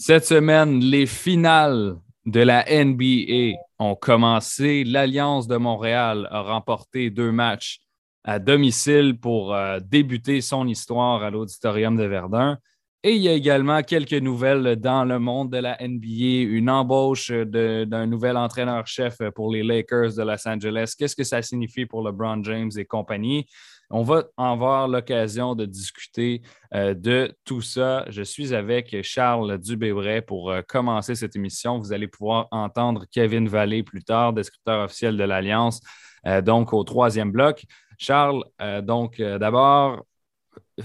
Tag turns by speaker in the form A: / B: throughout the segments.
A: Cette semaine, les finales de la NBA ont commencé. L'Alliance de Montréal a remporté deux matchs à domicile pour euh, débuter son histoire à l'Auditorium de Verdun. Et il y a également quelques nouvelles dans le monde de la NBA, une embauche d'un nouvel entraîneur-chef pour les Lakers de Los Angeles. Qu'est-ce que ça signifie pour LeBron James et compagnie? On va avoir l'occasion de discuter euh, de tout ça. Je suis avec Charles Dubébret pour euh, commencer cette émission. Vous allez pouvoir entendre Kevin Vallée plus tard, descripteur officiel de l'Alliance, euh, donc au troisième bloc. Charles, donc d'abord,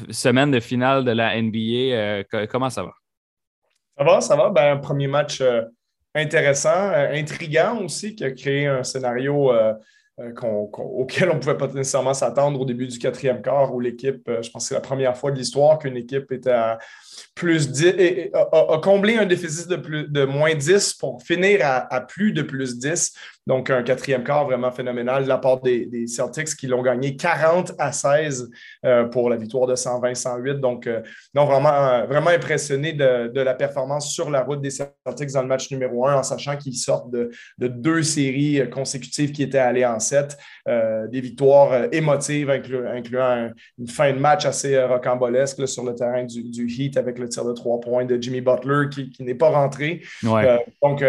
A: semaine de finale de la NBA, comment ça va?
B: Ça va, ça va. Ben, premier match intéressant, intriguant aussi, qui a créé un scénario euh, auquel on ne pouvait pas nécessairement s'attendre au début du quatrième quart, où l'équipe, euh, je pense que c'est la première fois de l'histoire qu'une équipe était à plus 10, et, a, comblé un déficit de, plus, de moins 10 pour finir à, plus de plus 10. Donc, un quatrième quart vraiment phénoménal de la part des, Celtics qui l'ont gagné 40 à 16 euh, pour la victoire de 120-108. Donc, non, vraiment, vraiment impressionné de, la performance sur la route des Celtics dans le match numéro 1, en sachant qu'ils sortent de, de, deux séries consécutives qui étaient allées en euh, des victoires euh, émotives, incluant une fin de match assez euh, rocambolesque sur le terrain du, Heat avec le tir de trois points de Jimmy Butler qui, n'est pas rentré. donc,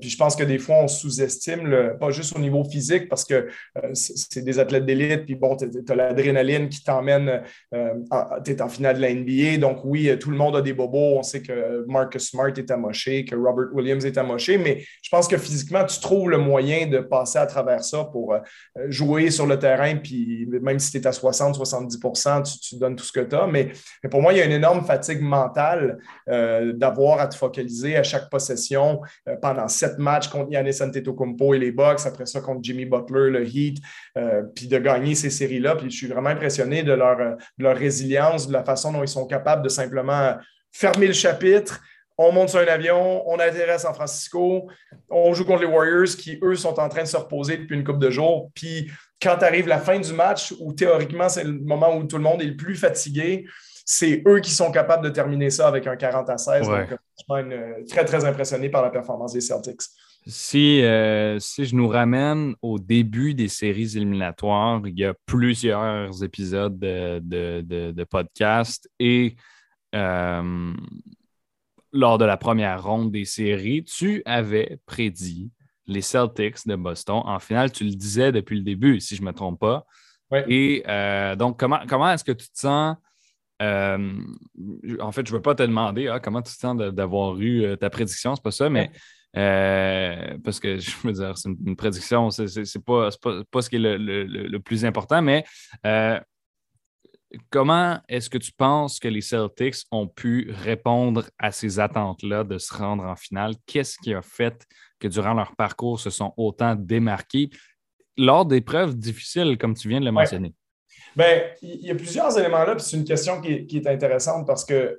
B: puis je pense que des fois, on sous-estime, pas juste au niveau physique, parce que c'est des athlètes d'élite, puis bon, tu as l'adrénaline qui t'emmène, tu es en finale de la NBA. Donc, oui, tout le monde a des bobos. On sait que Marcus Smart est amoché, que Robert Williams est amoché, mais je pense que physiquement, tu trouves le moyen de passer à travers ça pour euh, jouer sur le terrain, puis même si tu es à 60-70% tu, donnes tout ce que tu as. Mais, pour moi, il y a une énorme fatigue mentale euh, d'avoir à te focaliser à chaque possession euh, pendant sept matchs contre Yannis Antetokounmpo et les Bucks, après ça contre Jimmy Butler, le Heat, puis de gagner ces séries-là. Puis je suis vraiment impressionné de leur, de leur résilience, de la façon dont ils sont capables de simplement fermer le chapitre, on monte sur un avion, on atterrit à San Francisco, on joue contre les Warriors qui, eux, sont en train de se reposer depuis une couple de jours. Puis quand arrive la fin du match, où théoriquement, c'est le moment où tout le monde est le plus fatigué, c'est eux qui sont capables de terminer ça avec un 40 à 16. Donc, je suis euh, très, très impressionné par la performance des Celtics.
A: Si, euh, si je nous ramène au début des séries éliminatoires, il y a plusieurs épisodes de, de, de, podcast et euh, lors de la première ronde des séries, tu avais prédit les Celtics de Boston. En finale, tu le disais depuis le début, si je ne me trompe pas. Et euh, donc, comment, comment est-ce que tu te sens? Euh, en fait, je ne veux pas te demander hein, comment tu te sens d'avoir eu euh, ta prédiction, c'est pas ça, mais parce que je veux dire, c'est une, prédiction, c'est pas, pas, pas, ce qui est le, le plus important, mais Comment est-ce que tu penses que les Celtics ont pu répondre à ces attentes-là de se rendre en finale? Qu'est-ce qui a fait que durant leur parcours se sont autant démarqués? Lors d'épreuves difficiles, comme tu viens de le mentionner?
B: Bien, il y a plusieurs éléments là, puis c'est une question qui qui est intéressante parce que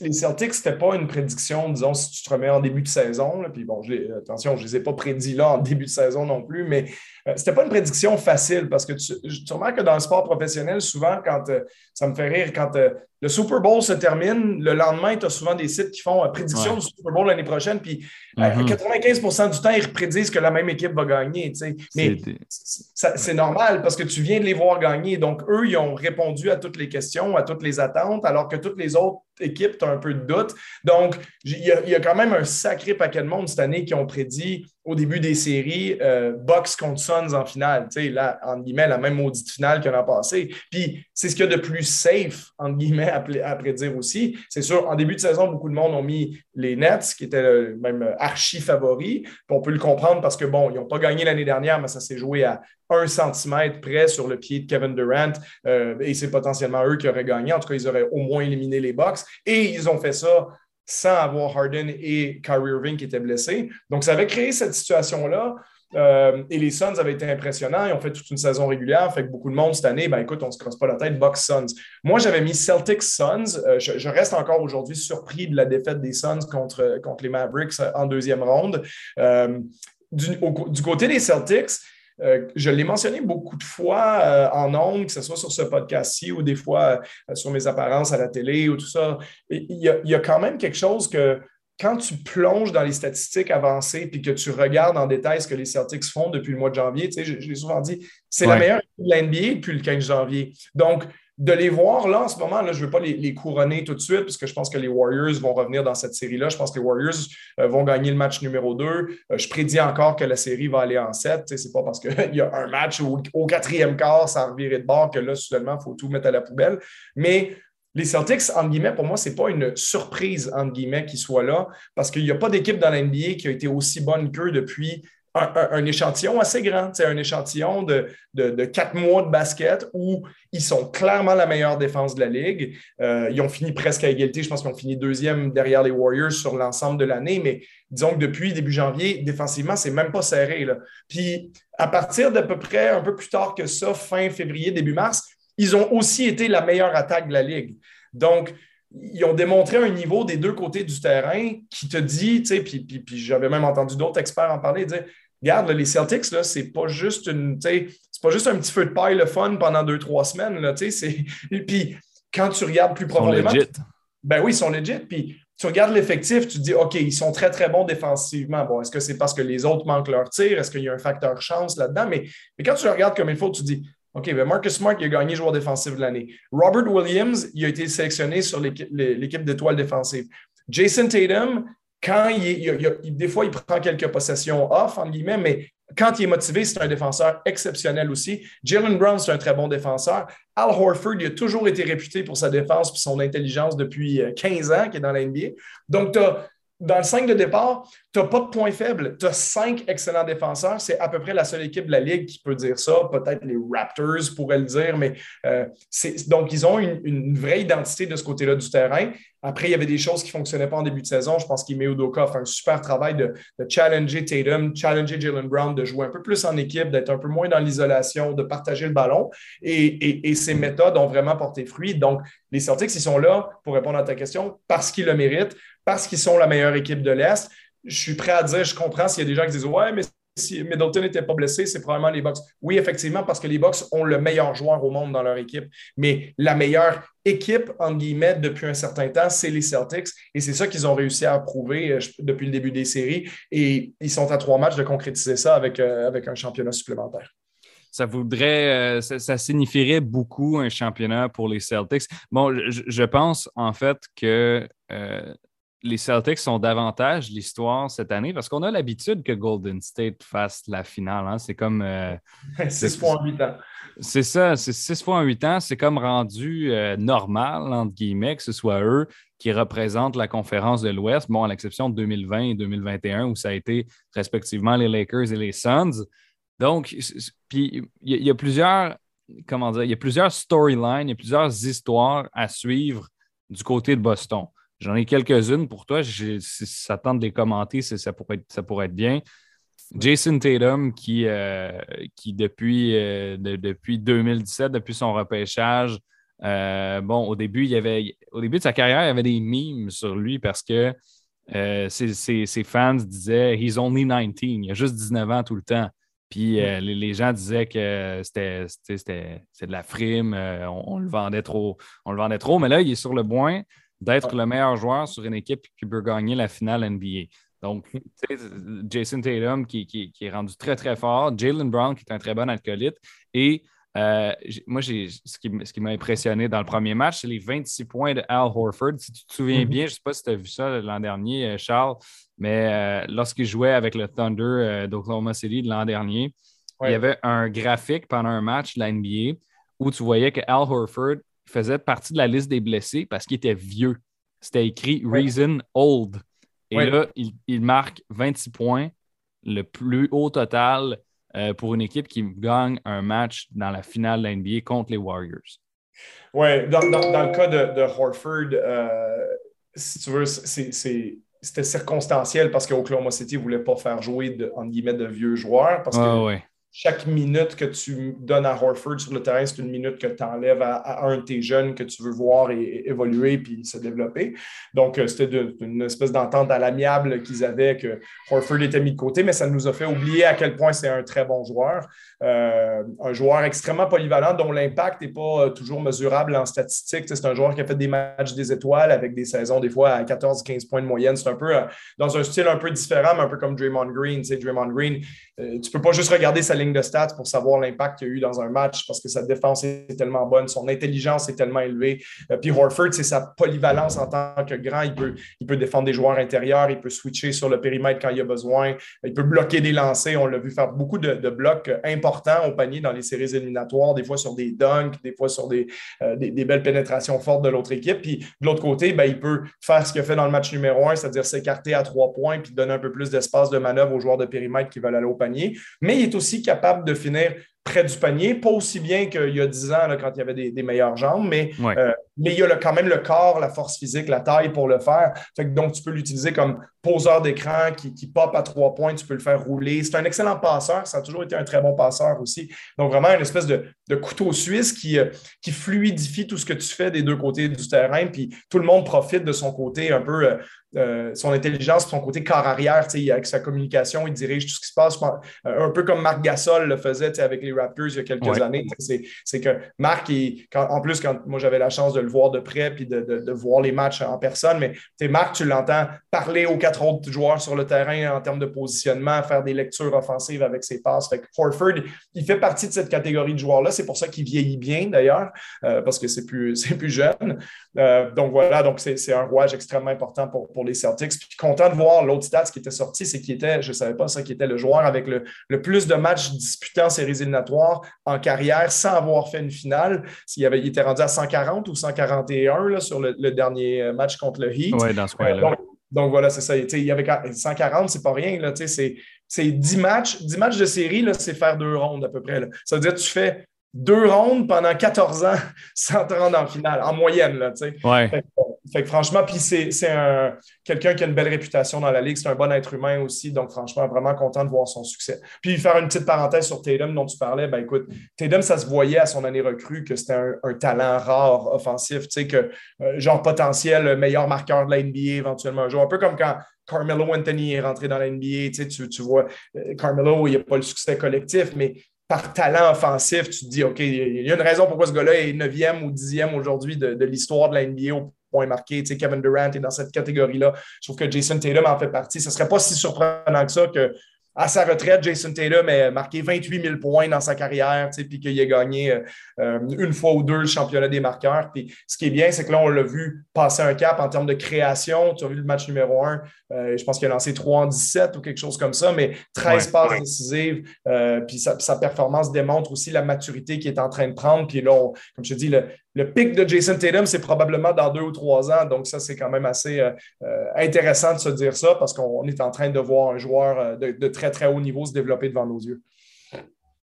B: les Celtics, ce n'était pas une prédiction, disons, si tu te remets en début de saison. puis bon, attention, je ne les ai pas prédits là en début de saison non plus, mais euh, ce n'était pas une prédiction facile parce que tu, tu, remarques que dans le sport professionnel, souvent, quand euh, ça me fait rire, quand euh, le Super Bowl se termine, le lendemain, tu as souvent des sites qui font prédiction du Super Bowl l'année prochaine, puis 95 mm-hmm. du temps, ils prédisent que la même équipe va gagner. Mais c'est normal parce que tu viens de les voir gagner. Donc, eux, ils ont répondu à toutes les questions, à toutes les attentes, alors que toutes les autres équipes, tu as un peu de doute. Donc, il y, a, quand même un sacré paquet de monde cette année qui ont prédit au début des séries euh, Bucks contre Suns en finale. Tu sais, là, entre guillemets, la même maudite finale qu'on a passée. Puis, c'est ce qu'il y a de plus safe, entre guillemets, à, prédire aussi. C'est sûr, en début de saison, beaucoup de monde ont mis les Nets, qui étaient même archi favoris. Puis on peut le comprendre parce que, bon, ils n'ont pas gagné l'année dernière, mais ça s'est joué à un centimètre près sur le pied de Kevin Durant. Euh, et c'est potentiellement eux qui auraient gagné. En tout cas, ils auraient au moins éliminé les Bucks. Et ils ont fait ça sans avoir Harden et Kyrie Irving qui étaient blessés. Donc, ça avait créé cette situation-là. Euh, et les Suns avaient été impressionnants. Ils ont fait toute une saison régulière. Fait que beaucoup de monde cette année, ben écoute, on ne se crosse pas la tête, Bucks Suns. Moi, j'avais mis Celtics Suns. Euh, je, reste encore aujourd'hui surpris de la défaite des Suns contre, contre les Mavericks en deuxième ronde. Euh, du, côté des Celtics, euh, je l'ai mentionné beaucoup de fois euh, en ondes, que ce soit sur ce podcast-ci ou des fois euh, sur mes apparences à la télé ou tout ça. Il y, a, quand même quelque chose que quand tu plonges dans les statistiques avancées puis que tu regardes en détail ce que les Celtics font depuis le mois de janvier, tu sais, je, l'ai souvent dit, c'est la meilleure équipe de la NBA depuis le 15 janvier. Donc, de les voir là en ce moment, je ne veux pas les, couronner tout de suite parce que je pense que les Warriors vont revenir dans cette série-là. Je pense que les Warriors euh, vont gagner le match numéro 2. Euh, je prédis encore que la série va aller en 7. Ce n'est pas parce qu'il y a un match au quatrième quart, ça a reviré de bord que là, soudainement, il faut tout mettre à la poubelle. Mais les Celtics, entre guillemets, pour moi, ce n'est pas une surprise, entre guillemets, qu'ils soient là, parce qu'il n'y a pas d'équipe dans la NBA qui a été aussi bonne qu'eux depuis un, échantillon assez grand, c'est un échantillon de, quatre mois de basket où ils sont clairement la meilleure défense de la Ligue. Euh, ils ont fini presque à égalité. Je pense qu'ils ont fini deuxième derrière les Warriors sur l'ensemble de l'année, mais disons que depuis début janvier, défensivement, c'est même pas serré. Puis à partir d'à peu près un peu plus tard que ça, fin février, début mars, ils ont aussi été la meilleure attaque de la Ligue. Donc, ils ont démontré un niveau des deux côtés du terrain qui te dit, tu sais, puis, puis, puis j'avais même entendu d'autres experts en parler, dire regarde, les Celtics, là, c'est pas juste une, c'est pas juste un petit feu de paille le fun pendant deux, trois semaines. Là, puis, quand tu regardes plus profondément. Ils sont ben oui, ils sont legit. Puis tu regardes l'effectif, tu te dis, OK, ils sont très, très bons défensivement. Bon, est-ce que c'est parce que les autres manquent leur tir? Est-ce qu'il y a un facteur chance là-dedans? Mais, mais quand tu le regardes comme il faut, tu te dis, OK, ben Marcus Smart, il a gagné joueur défensif de l'année. Robert Williams, il a été sélectionné sur l'équipe d'étoiles défensives. Jason Tatum, quand il, des fois, il prend quelques possessions off, en guillemets, mais quand il est motivé, c'est un défenseur exceptionnel aussi. Jalen Brown, c'est un très bon défenseur. Al Horford, il a toujours été réputé pour sa défense et son intelligence depuis 15 euh, ans qu'il est dans la NBA. Donc, tu as dans le 5 de départ, tu n'as pas de point faible. Tu as cinq excellents défenseurs. C'est à peu près la seule équipe de la Ligue qui peut dire ça. Peut-être les Raptors pourraient le dire, mais euh, donc ils ont une, vraie identité de ce côté-là du terrain. Après, il y avait des choses qui ne fonctionnaient pas en début de saison. Je pense qu'Ime Udoka fait un super travail de, challenger Tatum, challenger Jalen Brown, de jouer un peu plus en équipe, d'être un peu moins dans l'isolation, de partager le ballon. Et, et ces méthodes ont vraiment porté fruit. Donc, les Celtics, ils sont là, pour répondre à ta question, parce qu'ils le méritent parce qu'ils sont la meilleure équipe de l'Est. Je suis prêt à dire, je comprends s'il y a des gens qui disent Ouais, mais si Middleton n'était pas blessé, c'est probablement les Bucks. Oui, effectivement, parce que les Bucks ont le meilleur joueur au monde dans leur équipe. Mais la meilleure équipe, entre guillemets, depuis un certain temps, c'est les Celtics. Et c'est ça qu'ils ont réussi à prouver euh, depuis le début des séries. Et ils sont à trois matchs de concrétiser ça avec, euh, avec un championnat supplémentaire
A: ça voudrait, euh, ça, signifierait beaucoup un championnat pour les Celtics. Bon, je, pense en fait que les Celtics sont davantage l'histoire cette année parce qu'on a l'habitude que Golden State fasse la finale. Hein. C'est comme.
B: 6 euh, fois en 8 ans.
A: C'est ça, c'est 6 fois en 8 ans. C'est comme rendu euh, normal, entre guillemets, que ce soit eux qui représentent la conférence de l'Ouest, bon, à l'exception de 2020 et 2021 où ça a été respectivement les Lakers et les Suns. Donc, puis il y, a plusieurs. Comment dire, il y a plusieurs storylines, il y a plusieurs histoires à suivre du côté de Boston. J'en ai quelques-unes pour toi. Si ça tente de les commenter, ça pourrait, être, ça pourrait être bien. Jason Tatum, qui, euh, qui depuis, euh, depuis 2017, depuis son repêchage, euh, bon, au début, il y avait, au début de sa carrière, il y avait des memes sur lui parce que ses, fans disaient He's only 19, il a juste 19 ans tout le temps. Puis les, les, gens disaient que c'était de la frime, on, le vendait trop, on le vendait trop, mais là, il est sur le point d'être le meilleur joueur sur une équipe qui peut gagner la finale NBA. Donc, Jason Tatum qui, est rendu très, très fort, Jalen Brown qui est un très bon alcoolite. Et euh, moi, ce qui, ce qui m'a impressionné dans le premier match, c'est les 26 points de Al Horford. Si tu te souviens mm-hmm. bien, je ne sais pas si tu as vu ça l'an dernier, euh, Charles, mais euh, lorsqu'il jouait avec le Thunder d'Oklahoma City l'an dernier, il y avait un graphique pendant un match de la NBA où tu voyais que Al Horford faisait partie de la liste des blessés parce qu'il était vieux. C'était écrit Reason Old. Et là, il, marque 26 points, le plus haut total euh, pour une équipe qui gagne un match dans la finale de l'NBA contre les Warriors.
B: Oui, dans, le cas de, Horford, euh, si tu veux, c'était circonstanciel parce qu'Oklahoma City ne voulait pas faire jouer de, guillemets, de vieux joueurs parce que chaque minute que tu donnes à Horford sur le terrain, c'est une minute que tu enlèves à, un de tes jeunes que tu veux voir et, évoluer puis se développer. Donc, euh, c'était une espèce d'entente à l'amiable qu'ils avaient que Horford était mis de côté, mais ça nous a fait oublier à quel point c'est un très bon joueur. Euh, un joueur extrêmement polyvalent dont l'impact n'est pas euh, toujours mesurable en statistiques. C'est un joueur qui a fait des matchs des étoiles avec des saisons des fois à 14-15 points de moyenne. C'est un peu dans un style un peu différent, mais un peu comme Draymond Green. Draymond Green, tu ne peux pas juste regarder sa ligne de stats pour savoir l'impact qu'il a eu dans un match parce que sa défense est tellement bonne, son intelligence est tellement élevée. Euh, puis Horford, c'est sa polyvalence en tant que grand. Il peut, il peut défendre des joueurs intérieurs, il peut switcher sur le périmètre quand il a besoin, il peut bloquer des lancers. On l'a vu faire beaucoup de, blocs importants au panier dans les séries éliminatoires, des fois sur des dunks, des fois sur des, euh, des, belles pénétrations fortes de l'autre équipe. Puis de l'autre côté, ben, il peut faire ce qu'il fait dans le match numéro un, c'est-à-dire s'écarter à trois points puis donner un peu plus d'espace de manœuvre aux joueurs de périmètre qui veulent aller au panier. Mais il est aussi capable de finir près du panier, pas aussi bien qu'il y a 10 ans quand il y avait des, meilleures jambes, mais, euh, mais il y a quand même le corps, la force physique, la taille pour le faire. donc, tu peux l'utiliser comme poseur d'écran qui, qui pop à trois points, tu peux le faire rouler. C'est un excellent passeur, ça a toujours été un très bon passeur aussi. Donc, vraiment une espèce de, couteau suisse qui, euh, qui fluidifie tout ce que tu fais des deux côtés du terrain, puis tout le monde profite de son côté un peu euh, son intelligence, son côté corps arrière, avec sa communication, il dirige tout ce qui se passe. Un peu comme Marc Gasol le faisait avec les Raptors il y a quelques années. C'est que Marc, en plus, quand moi j'avais la chance de le voir de près puis de, voir les matchs en personne, mais Marc, tu l'entends parler aux quatre autres joueurs sur le terrain en termes de positionnement, faire des lectures offensives avec ses passes. Fait que Horford, il fait partie de cette catégorie de joueurs-là. C'est pour ça qu'il vieillit bien d'ailleurs, euh, parce que c'est plus, plus jeune. Euh, donc voilà, donc c'est un rouage extrêmement important pour, pour les Celtics. Puis content de voir l'autre stat qui était sorti, c'est qu'il était, je ne savais pas ça, qui était le joueur avec le, le plus de matchs disputés en séries éliminatoires en carrière sans avoir fait une finale. S'il avait, il était rendu à 140 ou 141 sur le, dernier euh, match contre le Heat.
A: Oui, dans ce.
B: Euh, donc, voilà, c'est ça. Il y avait 140, c'est pas rien. C'est 10 matchs. 10 matchs de série, c'est faire deux rondes à peu près. Ça veut dire que tu fais deux rondes pendant 14 ans sans te rendre en finale, en moyenne. Là,
A: ouais.
B: fait, que, franchement, puis c'est quelqu'un qui a une belle réputation dans la ligue, c'est un bon être humain aussi, donc franchement, vraiment content de voir son succès. Puis faire une petite parenthèse sur Tatum dont tu parlais, ben écoute, Tatum, ça se voyait à son année recrue que c'était un, talent rare offensif, tu sais, que euh, genre potentiel meilleur marqueur de la NBA éventuellement un jour, un peu comme quand Carmelo Anthony est rentré dans la NBA, tu, sais, tu, tu vois, euh, Carmelo, il n'y a pas le succès collectif, mais par talent offensif, tu te dis, OK, il y a une raison pourquoi ce gars-là est 9e ou 10e aujourd'hui de, l'histoire de la NBA au point marqué. Tu sais, Kevin Durant est dans cette catégorie-là. Je trouve que Jason Tatum en fait partie. Ce ne serait pas si surprenant que ça que à sa retraite, Jason Tatum a marqué 28 000 points dans sa carrière, puis qu'il a gagné euh, euh, une fois ou deux le championnat des marqueurs. Puis ce qui est bien, c'est que là, on l'a vu passer un cap en termes de création. Tu as vu le match numéro 1, euh, je pense qu'il a lancé 3 en 17 ou quelque chose comme ça, mais 13 passes décisives. puis sa, performance démontre aussi la maturité qu'il est en train de prendre. Puis là, comme je te dis, le, le pic de Jason Tatum, c'est probablement dans deux ou trois ans. Donc, ça, c'est quand même assez euh, euh, intéressant de se dire ça parce qu'on est en train de voir un joueur euh, de, très, très haut niveau se développer devant nos yeux.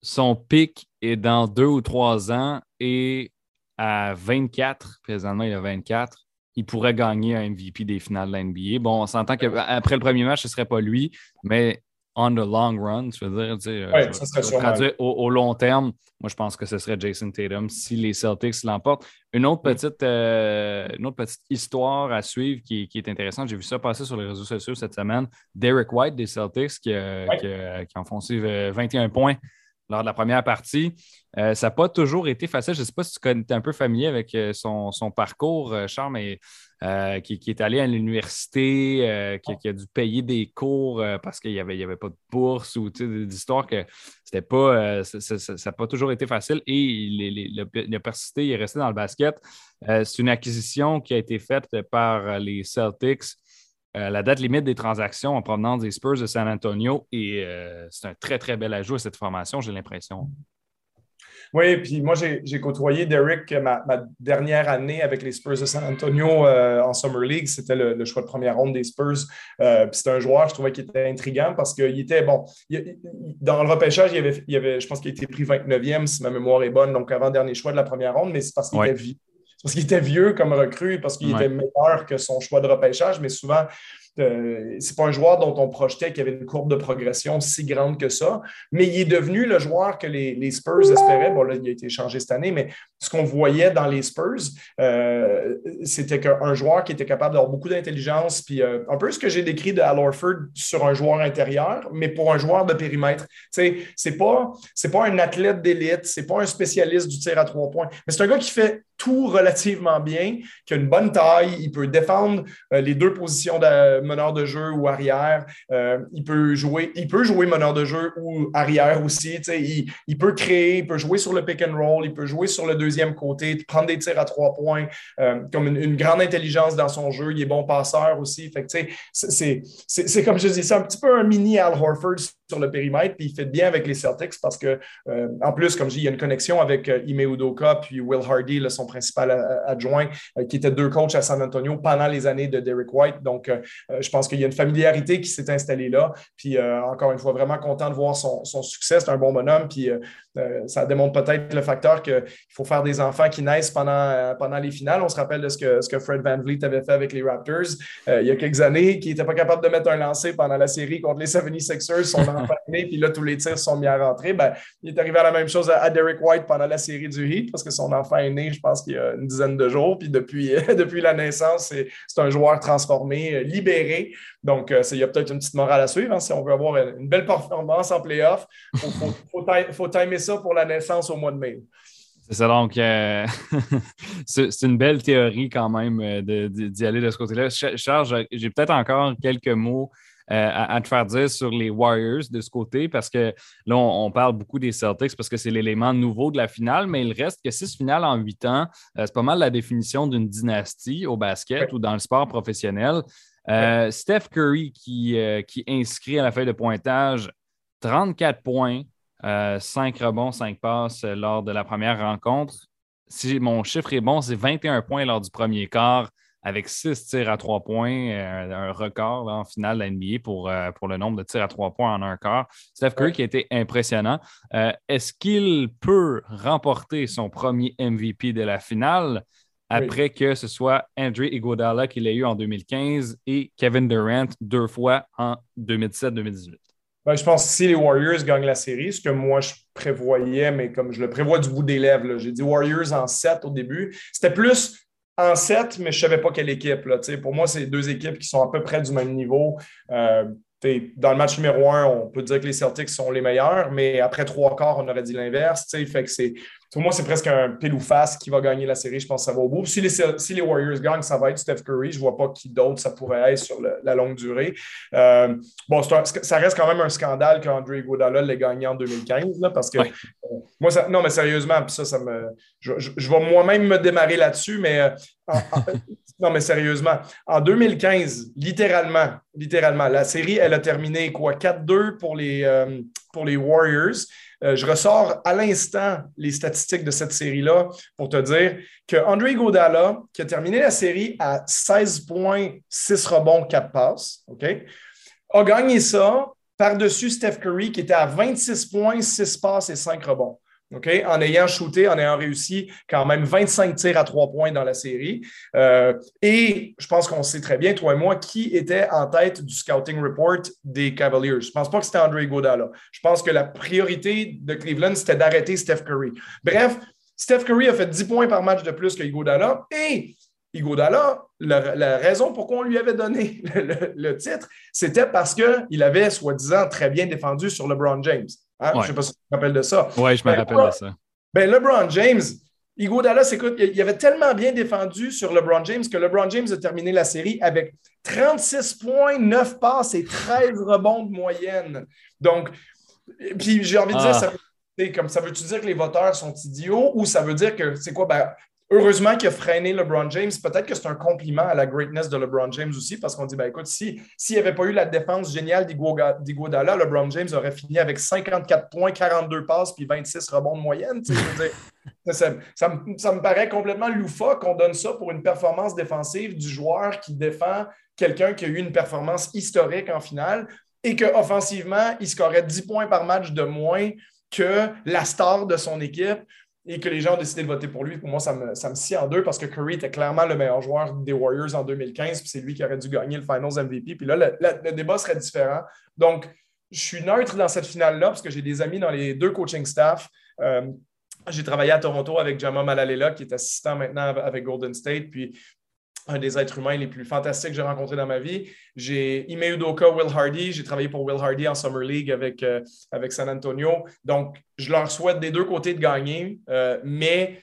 A: Son pic est dans deux ou trois ans et à 24, présentement, il a 24. Il pourrait gagner un MVP des finales de la NBA. Bon, on s'entend qu'après le premier match, ce ne serait pas lui, mais on the long run, tu veux dire, tu
B: sais, ça serait
A: au, long terme, moi, je pense que ce serait Jason Tatum si les Celtics l'emportent. Une, autre mm. petite, euh, une autre petite histoire à suivre qui, est intéressante, j'ai vu ça passer sur les réseaux sociaux cette semaine. Derek White des Celtics qui, a enfoncé 21 points lors de la première partie. Euh, ça n'a pas toujours été facile. Je ne sais pas si tu es un peu familier avec euh, son, parcours, Charles, mais qui, est allé à l'université, qui, a dû payer des cours parce qu'il n'y avait, avait pas de bourse ou des histoires que c'était pas, ça n'a pas toujours été facile et il, a persisté, il est resté dans le basket. C'est une acquisition qui a été faite par les Celtics. la date limite des transactions en provenance des Spurs de San Antonio et c'est un très, très bel ajout à cette formation, j'ai l'impression.
B: Oui, puis moi, j'ai côtoyé Derek ma, dernière année avec les Spurs de San Antonio euh, en Summer League. C'était le, choix de première ronde des Spurs. Euh, c'était un joueur, je trouvais, qui était intriguant parce qu'il était, bon, dans le repêchage, il y avait, il avait je pense qu'il a été pris 29e, si ma mémoire est bonne, donc avant-dernier choix de la première ronde, mais c'est parce qu'il était vieux. Parce qu'il était vieux comme recrue, parce qu'il était meilleur que son choix de repêchage, mais souvent, c'est pas un joueur dont on projetait qu'il y avait une courbe de progression si grande que ça, mais il est devenu le joueur que les, Spurs espéraient. Bon, là, il a été changé cette année, mais ce qu'on voyait dans les Spurs, euh, c'était qu'un joueur qui était capable d'avoir beaucoup d'intelligence, puis euh, un peu ce que j'ai décrit de Al Orford sur un joueur intérieur, mais pour un joueur de périmètre. C'est pas, pas un athlète d'élite, c'est pas un spécialiste du tir à trois points, mais c'est un gars qui fait tout relativement bien, qui a une bonne taille, il peut défendre euh, les deux positions de meneur de jeu ou arrière, euh, il, peut jouer, il peut jouer meneur de jeu ou arrière aussi, il, il, peut créer, il peut jouer sur le pick and roll, il peut jouer sur le deuxième côté, prendre des tirs à trois points, euh, comme une, grande intelligence dans son jeu, il est bon passeur aussi, fait c'est comme je dis, c'est un petit peu un mini Al Horford sur le périmètre, puis il fait bien avec les Celtics parce que, en plus, comme je dis, il y a une connexion avec Ime Udoka puis Will Hardy, son principal adjoint, euh, qui était deux coachs à San Antonio pendant les années de Derek White. Donc, euh, euh, je pense qu'il y a une familiarité qui s'est installée là. Puis, encore une fois, vraiment content de voir son, succès. C'est un bon bonhomme. Puis, ça démontre peut-être le facteur qu'il faut faire des enfants qui naissent pendant, pendant les finales. On se rappelle de ce que, ce que Fred Van Vliet avait fait avec les Raptors il y a quelques années, qui n'était pas capable de mettre un lancer pendant la série contre les 76ers. Son puis là, tous les tirs sont mis à rentrer. Ben, il est arrivé à la même chose à, Derek White pendant la série du Heat parce que son enfant est né, je pense, il y a une dizaine de jours. Puis depuis, depuis la naissance, c'est un joueur transformé, euh, libéré. Donc, euh, il y a peut-être une petite morale à suivre. Hein, si on veut avoir une belle performance en playoff, il faut, timer ça pour la naissance au mois de mai.
A: C'est ça, donc euh, c'est une belle théorie quand même d'y aller de ce côté-là. Charles, j'ai peut-être encore quelques mots euh, à, te faire dire sur les Warriors de ce côté, parce que là, on, parle beaucoup des Celtics parce que c'est l'élément nouveau de la finale, mais il reste que six finales en huit ans, euh, c'est pas mal la définition d'une dynastie au basket ou dans le sport professionnel. Euh, Steph Curry qui, qui inscrit à la feuille de pointage 34 points, 5 rebonds, 5 passes lors de la première rencontre. Si mon chiffre est bon, c'est 21 points lors du premier quart avec six tirs à trois points, euh, un record en finale de la NBA pour, euh, pour le nombre de tirs à trois points en un quart. Steph Curry qui a été impressionnant. Euh, est-ce qu'il peut remporter son premier MVP de la finale après que ce soit Andrew Iguodala qui l'a eu en 2015 et Kevin Durant deux fois en 2017-2018?
B: Ben, je pense que si les Warriors gagnent la série, ce que moi je prévoyais, mais comme je le prévois du bout des lèvres, j'ai dit Warriors en 7 au début. C'était plus en 7, mais je ne savais pas quelle équipe. Là, pour moi, c'est deux équipes qui sont à peu près du même niveau. Euh, dans le match numéro un, on peut dire que les Celtics sont les meilleurs, mais après trois quarts, on aurait dit l'inverse. Fait que c'est pour moi, c'est presque un pile ou face qui va gagner la série. Je pense que ça va au bout. Si les, si les Warriors gagnent, ça va être Steph Curry. Je ne vois pas qui d'autre ça pourrait être sur la longue durée. Euh, bon, ça reste quand même un scandale qu'André Godala l'ait gagné en 2015, parce que euh, moi, ça, non, mais sérieusement, ça, ça me, je, vais moi-même me démarrer là-dessus, mais euh, non, mais sérieusement, en 2015, littéralement, littéralement, la série, elle a terminé quoi? 4-2 pour les, pour les Warriors. Euh, je ressors à l'instant les statistiques de cette série-là pour te dire que André Godala, qui a terminé la série à 16 points, 6 rebonds, 4 passes, OK, a gagné ça par-dessus Steph Curry, qui était à 26 points, 6 passes et 5 rebonds en ayant shooté, en ayant réussi quand même 25 tirs à trois points dans la série. Euh, et je pense qu'on sait très bien, toi et moi, qui était en tête du scouting report des Cavaliers. Je ne pense pas que c'était André Godala. Je pense que la priorité de Cleveland, c'était d'arrêter Steph Curry. Bref, Steph Curry a fait 10 points par match de plus que Godala et Igodala, la, la raison pourquoi on lui avait donné le, titre, c'était parce qu'il avait, soi-disant, très bien défendu sur LeBron James. Hein? Je ne sais pas si tu te rappelles de ça.
A: Oui, je me ben, rappelle de ça.
B: Ben, LeBron James, Igodala, écoute, il avait tellement bien défendu sur LeBron James que LeBron James a terminé la série avec 36 points, 9 passes et 13 rebonds de moyenne. Donc, puis j'ai envie de dire, ah. ça, comme ça veut-tu dire que les voteurs sont idiots ou ça veut dire que c'est quoi? Ben, Heureusement qu'il a freiné LeBron James. Peut-être que c'est un compliment à la greatness de LeBron James aussi, parce qu'on dit, ben, écoute, s'il n'y avait pas eu la défense géniale d'Iguodala, LeBron James aurait fini avec 54 points, 42 passes, puis 26 rebonds de moyenne. ça, me, paraît complètement loufoque qu'on donne ça pour une performance défensive du joueur qui défend quelqu'un qui a eu une performance historique en finale et qu'offensivement, il scorait 10 points par match de moins que la star de son équipe et que les gens ont décidé de voter pour lui, pour moi, ça me, ça me scie en deux parce que Curry était clairement le meilleur joueur des Warriors en 2015, puis c'est lui qui aurait dû gagner le Finals MVP. Puis là, le, débat serait différent. Donc, je suis neutre dans cette finale-là parce que j'ai des amis dans les deux coaching staff. Euh, j'ai travaillé à Toronto avec Jama Malalela, qui est assistant maintenant avec Golden State. Puis un des êtres humains les plus fantastiques que j'ai rencontrés dans ma vie. J'ai Ime Udoka, Will Hardy. J'ai travaillé pour Will Hardy en Summer League avec, euh, San Antonio. Donc, je leur souhaite des deux côtés de gagner. Euh, mais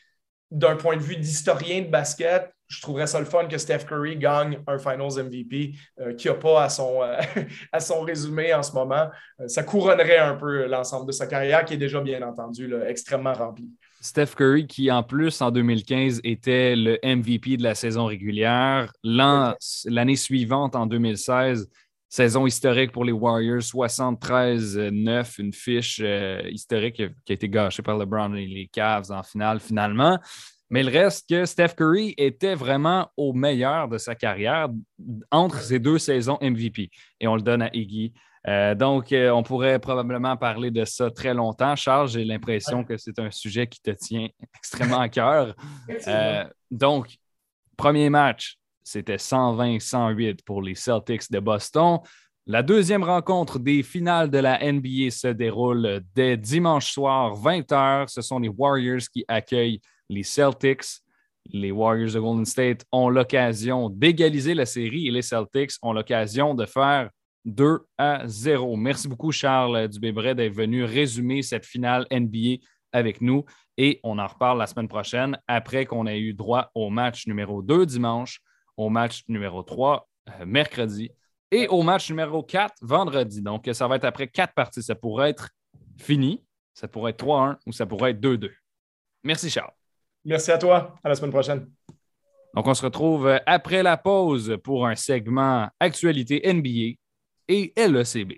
B: d'un point de vue d'historien de basket, je trouverais ça le fun que Steph Curry gagne un Finals MVP euh, qui n'a pas à son, à son résumé en ce moment. ça couronnerait un peu l'ensemble de sa carrière qui est déjà, bien entendu, extrêmement remplie.
A: Steph Curry, qui en plus en 2015 était le MVP de la saison régulière. L'année suivante, en 2016, saison historique pour les Warriors, 73-9, une fiche euh, historique qui a été gâchée par LeBron et les Cavs en finale finalement. Mais il reste que Steph Curry était vraiment au meilleur de sa carrière entre ces deux saisons MVP. Et on le donne à Iggy. Euh, donc, euh, on pourrait probablement parler de ça très longtemps. Charles, j'ai l'impression que c'est un sujet qui te tient extrêmement à cœur. Euh, donc, premier match, c'était 120-108 pour les Celtics de Boston. La deuxième rencontre des finales de la NBA se déroule dès dimanche soir, 20h. Ce sont les Warriors qui accueillent les Celtics. Les Warriors de Golden State ont l'occasion d'égaliser la série et les Celtics ont l'occasion de faire 2 à 0. Merci beaucoup, Charles Dubébret, d'être venu résumer cette finale NBA avec nous. Et on en reparle la semaine prochaine après qu'on ait eu droit au match numéro 2 dimanche, au match numéro 3 euh, mercredi et au match numéro 4 vendredi. Donc, ça va être après quatre parties. Ça pourrait être fini, ça pourrait être 3-1 ou ça pourrait être 2-2. Merci, Charles.
B: Merci à toi. À la semaine prochaine.
A: Donc, on se retrouve après la pause pour un segment Actualité NBA et LECB.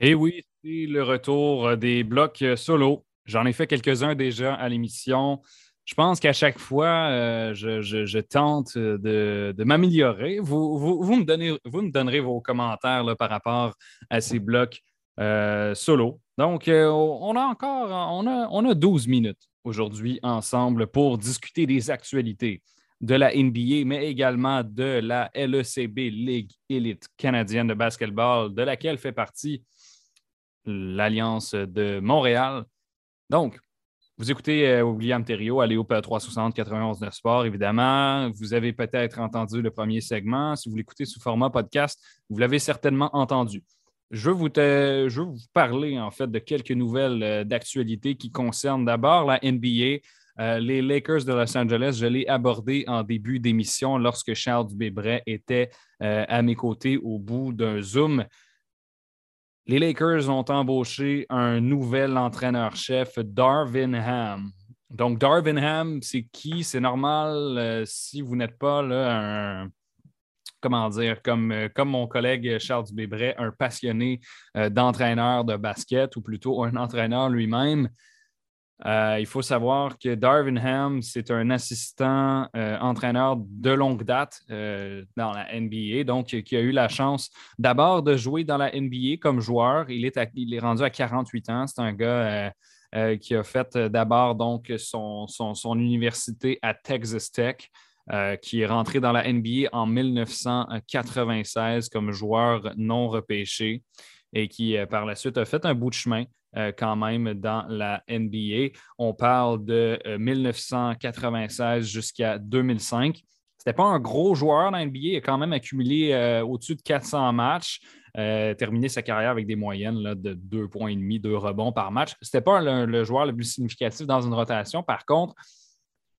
A: Et oui, c'est le retour des blocs solo. J'en ai fait quelques-uns déjà à l'émission. Je pense qu'à chaque fois, euh, je, tente de, m'améliorer. Vous, vous me donnerez vos commentaires par rapport à ces blocs euh, solo. Donc, euh, on a encore on a, on a 12 minutes aujourd'hui ensemble pour discuter des actualités de la NBA, mais également de la LECB, Ligue Élite canadienne de basketball, de laquelle fait partie l'Alliance de Montréal. Donc, vous écoutez euh, William Thériault à Léo 360 91 9 Sport, évidemment. Vous avez peut-être entendu le premier segment. Si vous l'écoutez sous format podcast, vous l'avez certainement entendu. Je veux, vous je veux vous parler en fait de quelques nouvelles euh, d'actualité qui concernent d'abord la NBA, euh, les Lakers de Los Angeles, je l'ai abordé en début d'émission lorsque Charles Dubébret était euh, à mes côtés au bout d'un Zoom. Les Lakers ont embauché un nouvel entraîneur-chef, Darvin Ham. Donc, Darvin Ham, c'est qui? C'est normal euh, si vous n'êtes pas là, un, comment dire, comme, mon collègue Charles Dubébret, un passionné d'entraîneur de basket ou plutôt un entraîneur lui-même. Euh, il faut savoir que Darvin Ham, c'est un assistant euh, entraîneur de longue date euh, dans la NBA, donc qui a eu la chance d'abord de jouer dans la NBA comme joueur. Il est, il est rendu à 48 ans. C'est un gars qui a fait d'abord donc son, son, université à Texas Tech. qui est rentré dans la NBA en 1996 comme joueur non repêché et qui, par la suite, a fait un bout de chemin euh, quand même dans la NBA. On parle de 1996 euh, jusqu'à 2005. Ce n'était pas un gros joueur dans la NBA. Il a quand même accumulé euh, au-dessus de 400 matchs. terminé sa carrière avec des moyennes de 2,5 points, 2 rebonds par match. Ce n'était pas le, joueur le plus significatif dans une rotation. Par contre,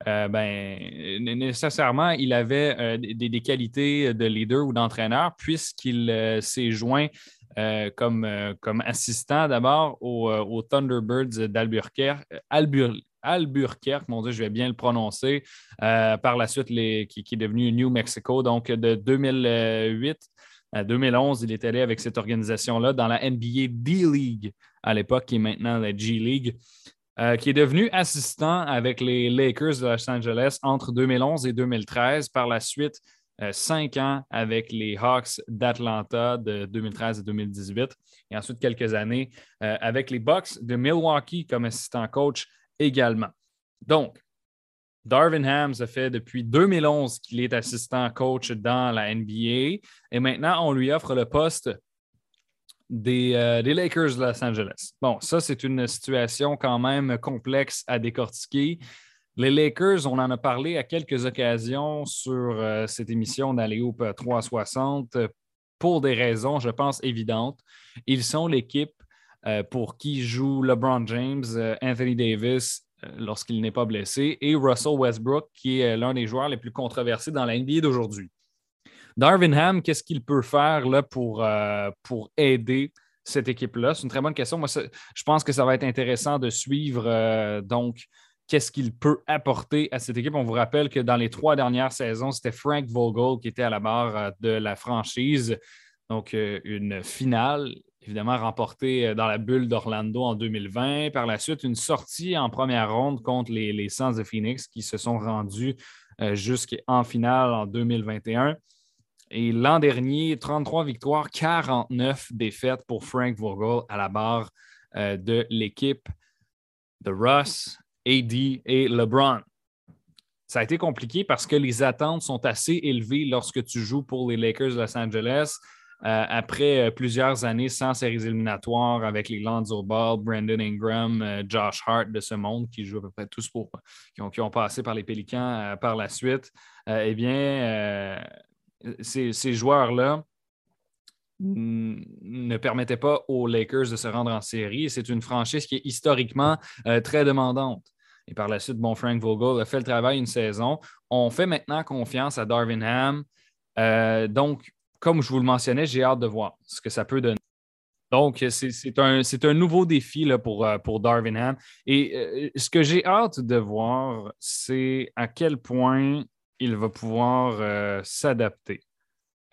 A: ben, nécessairement, il avait des, qualités de leader ou d'entraîneur puisqu'il s'est joint euh, comme, euh, comme assistant d'abord aux au euh, Thunderbirds d'Albuquerque. Albuquerque, mon Dieu, je vais bien le prononcer. par la suite, qui, est devenu New Mexico. Donc, de 2008 à 2011, il est allé avec cette organisation-là dans la NBA D-League à l'époque, qui est maintenant la G-League. qui est devenu assistant avec les Lakers de Los Angeles entre 2011 et 2013. Par la suite, euh, cinq ans avec les Hawks d'Atlanta de 2013 à 2018 et ensuite quelques années euh, avec les Bucks de Milwaukee comme assistant coach également. Donc, Darvin Ham, ça fait depuis 2011 qu'il est assistant coach dans la NBA et maintenant on lui offre le poste euh, des, Lakers de Los Angeles. Bon, ça, c'est une situation quand même complexe à décortiquer. Les Lakers, on en a parlé à quelques occasions sur euh, cette émission d'Aléoupe 360 pour des raisons, je pense, évidentes. Ils sont l'équipe euh, pour qui joue LeBron James, Anthony Davis lorsqu'il n'est pas blessé, et Russell Westbrook, qui est l'un des joueurs les plus controversés dans la NBA d'aujourd'hui. Darvin Ham, qu'est-ce qu'il peut faire là, pour, euh, pour aider cette équipe-là? C'est une très bonne question. Moi, je pense que ça va être intéressant de suivre euh, donc qu'est-ce qu'il peut apporter à cette équipe. On vous rappelle que dans les trois dernières saisons, c'était Frank Vogel qui était à la barre euh, de la franchise. Donc, une finale, évidemment, remportée dans la bulle d'Orlando en 2020. Par la suite, une sortie en première ronde contre les, les de Phoenix qui se sont rendus jusqu'en finale en 2021. Et l'an dernier, 33 victoires, 49 défaites pour Frank Vogel à la barre euh, de l'équipe de Russ, AD et LeBron. Ça a été compliqué parce que les attentes sont assez élevées lorsque tu joues pour les Lakers de Los Angeles. Euh, après euh, plusieurs années sans séries éliminatoires avec les Lonzo Ball, Brandon Ingram, Josh Hart de ce monde qui jouent à peu près tous pour qui ont, qui ont passé par les Pélicans par la suite, eh bien, ces, joueurs-là ne permettaient pas aux Lakers de se rendre en série. C'est une franchise qui est historiquement euh, très demandante. Et par la suite, bon, Frank Vogel a fait le travail une saison. On fait maintenant confiance à Darvin Ham. Euh, donc, comme je vous le mentionnais, j'ai hâte de voir ce que ça peut donner. Donc, c'est un, nouveau défi pour, euh, pour Ham. Et ce que j'ai hâte de voir, c'est à quel point il va pouvoir s'adapter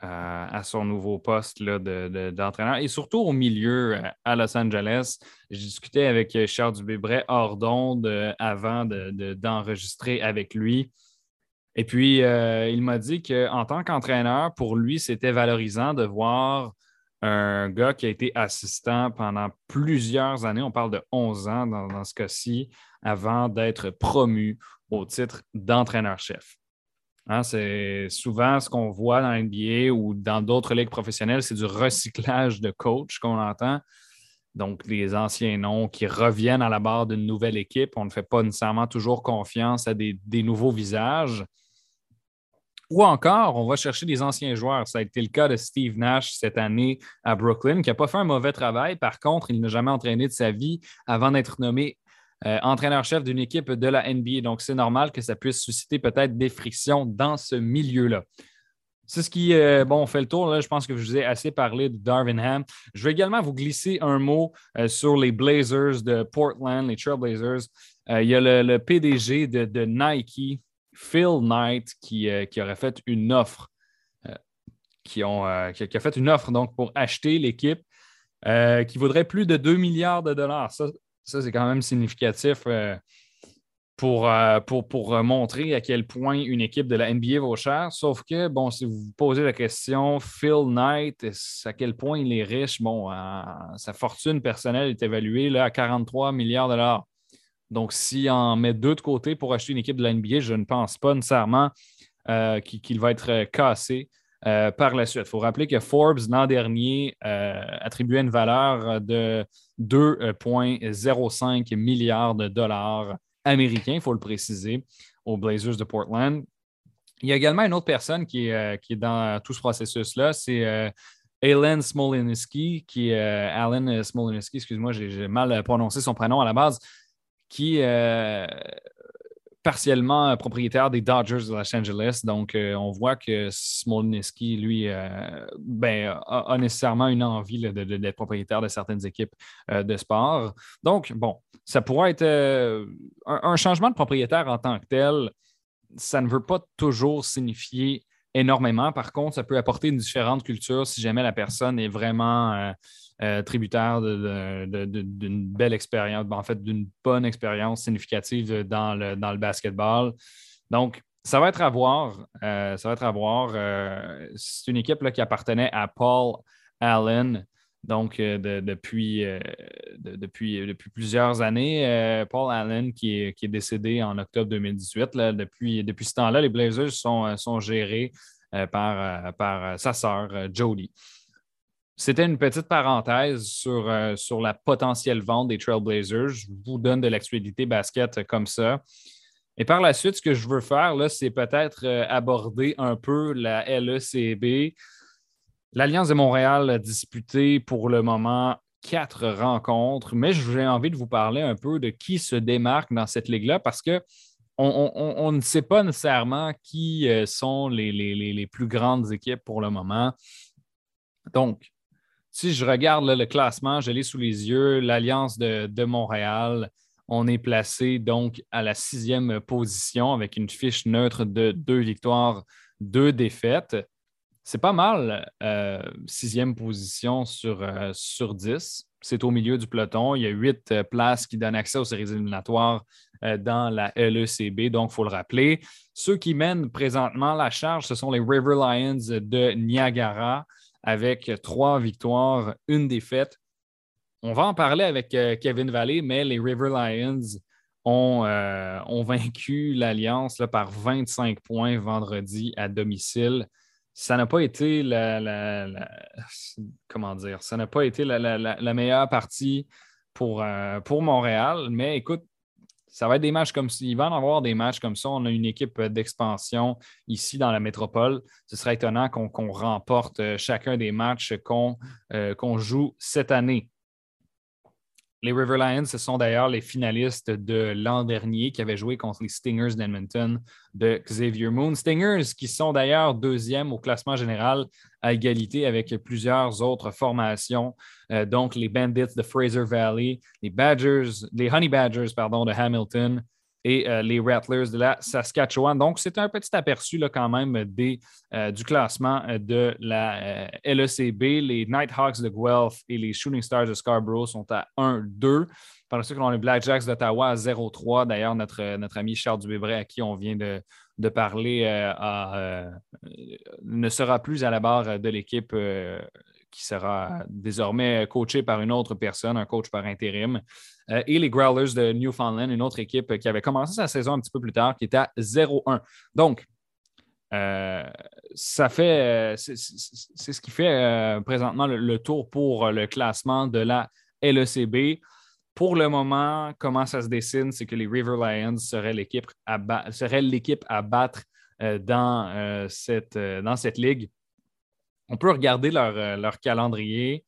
A: euh, à son nouveau poste d'entraîneur et surtout au milieu euh, à Los Angeles. J'ai discuté avec Charles Dubébret hors d'onde avant d'enregistrer avec lui. Et puis, il m'a dit qu'en tant qu'entraîneur, pour lui, c'était valorisant de voir un gars qui a été assistant pendant plusieurs années, on parle de 11 ans dans ce cas-ci, avant d'être promu au titre d'entraîneur-chef. Hein, c'est souvent ce qu'on voit dans l'NBA ou dans d'autres ligues professionnelles, c'est du recyclage de coach qu'on entend. Donc, les anciens noms qui reviennent à la barre d'une nouvelle équipe. On ne fait pas nécessairement toujours confiance à des, nouveaux visages. Ou encore, on va chercher des anciens joueurs. Ça a été le cas de Steve Nash cette année à Brooklyn, qui n'a pas fait un mauvais travail. Par contre, il n'a jamais entraîné de sa vie avant d'être nommé euh, entraîneur-chef d'une équipe de la NBA. Donc, c'est normal que ça puisse susciter peut-être des frictions dans ce milieu-là. C'est ce qui, euh, bon, on fait le tour. Là, je pense que je vous ai assez parlé de Darvin Ham. Je vais également vous glisser un mot euh, sur les Blazers de Portland, les Trailblazers. il y a le, PDG de, Nike, Phil Knight, qui, qui aurait fait une offre. Qui, a fait une offre donc, pour acheter l'équipe qui vaudrait plus de 2 milliards de dollars. Ça, ça, c'est quand même significatif euh, pour, euh, pour, pour, montrer à quel point une équipe de la NBA vaut cher. Sauf que, bon, si vous vous posez la question, Phil Knight, à quel point il est riche, bon, sa fortune personnelle est évaluée là, à 43 milliards de dollars. Donc, si on met deux de côté pour acheter une équipe de la NBA, je ne pense pas nécessairement euh, qu'il va être cassé. Par la suite. Il faut rappeler que Forbes, l'an dernier, attribuait une valeur de 2,05 milliards de dollars américains, il faut le préciser, aux Blazers de Portland. Il y a également une autre personne qui est, euh, qui est dans tout ce processus-là, c'est euh, Alan Smolinski, qui euh, Alan Smolinski, excuse-moi, j'ai mal prononcé son prénom à la base, qui partiellement propriétaire des Dodgers de Los Angeles. Donc, euh, on voit que Smolnitsky, lui, euh, ben, a, nécessairement une envie d'être propriétaire de certaines équipes euh, de sport. Donc, bon, ça pourrait être un, changement de propriétaire en tant que tel. Ça ne veut pas toujours signifier énormément. Par contre, ça peut apporter une différente culture si jamais la personne est vraiment euh, tributaire d'une belle expérience, ben, en fait, d'une bonne expérience significative dans le, dans le basketball. Donc, ça va être à voir. Euh, ça va être à voir. Euh, c'est une équipe là, qui appartenait à Paul Allen, Donc, depuis, depuis, plusieurs années, Paul Allen, qui est, qui est, décédé en octobre 2018, depuis, depuis ce temps-là, les Blazers sont, sont gérés par, par sa sœur, Jodie. C'était une petite parenthèse sur, euh, sur la potentielle vente des Trailblazers. Je vous donne de l'actualité basket comme ça. Et par la suite, ce que je veux faire, là, c'est peut-être euh, aborder un peu la LECB. L'Alliance de Montréal a disputé pour le moment quatre rencontres, mais j'ai envie de vous parler un peu de qui se démarque dans cette ligue-là parce que on, ne sait pas nécessairement qui euh, sont les, les, plus grandes équipes pour le moment. Donc, si je regarde le classement, je l'ai sous les yeux, l'Alliance de, Montréal, on est placé donc à la sixième position avec une fiche neutre de deux victoires, deux défaites. C'est pas mal, euh, sixième position sur, euh, sur dix. C'est au milieu du peloton. Il y a huit euh, places qui donnent accès aux séries éliminatoires dans la LECB, donc il faut le rappeler. Ceux qui mènent présentement la charge, ce sont les River Lions de Niagara avec trois victoires, une défaite. On va en parler avec euh, Kevin Valley, mais les River Lions ont, euh, vaincu l'Alliance par 25 points vendredi à domicile. Ça n'a pas été la, comment dire, ça n'a pas été la, meilleure partie pour, euh, pour Montréal, mais écoute, ça va être des matchs comme ça. Il va en avoir des matchs comme ça. On a une équipe d'expansion ici dans la métropole. Ce serait étonnant qu'on remporte euh, chacun des matchs euh, qu'on joue cette année. Les River Lions, ce sont d'ailleurs les finalistes de l'an dernier qui avaient joué contre les Stingers d'Edmonton de Xavier Moon. Stingers qui sont d'ailleurs deuxième au classement général à égalité avec plusieurs autres formations, euh, donc les Bandits de Fraser Valley, les Badgers, les Honey Badgers pardon, de Hamilton, et euh, les Rattlers de la Saskatchewan. Donc, c'est un petit aperçu là, quand même euh, du classement euh, de la LECB. Les Nighthawks de Guelph et les Shooting Stars de Scarborough sont à 1-2. Par la suite, on a les Blackjacks d'Ottawa à 0-3. D'ailleurs, notre, notre ami Charles Dubébret, à qui on vient de, de parler, ne sera plus à la barre de l'équipe qui sera désormais coaché par une autre personne, un coach par intérim. Euh, et les Growlers de Newfoundland, une autre équipe qui avait commencé sa saison un petit peu plus tard, qui était à 0-1. Donc, euh, ça fait, c'est ce qui fait euh, présentement le, tour pour le classement de la LECB. Pour le moment, comment ça se dessine, c'est que les River Lions seraient l'équipe à, battre dans, cette, ligue. On peut regarder leur calendrier.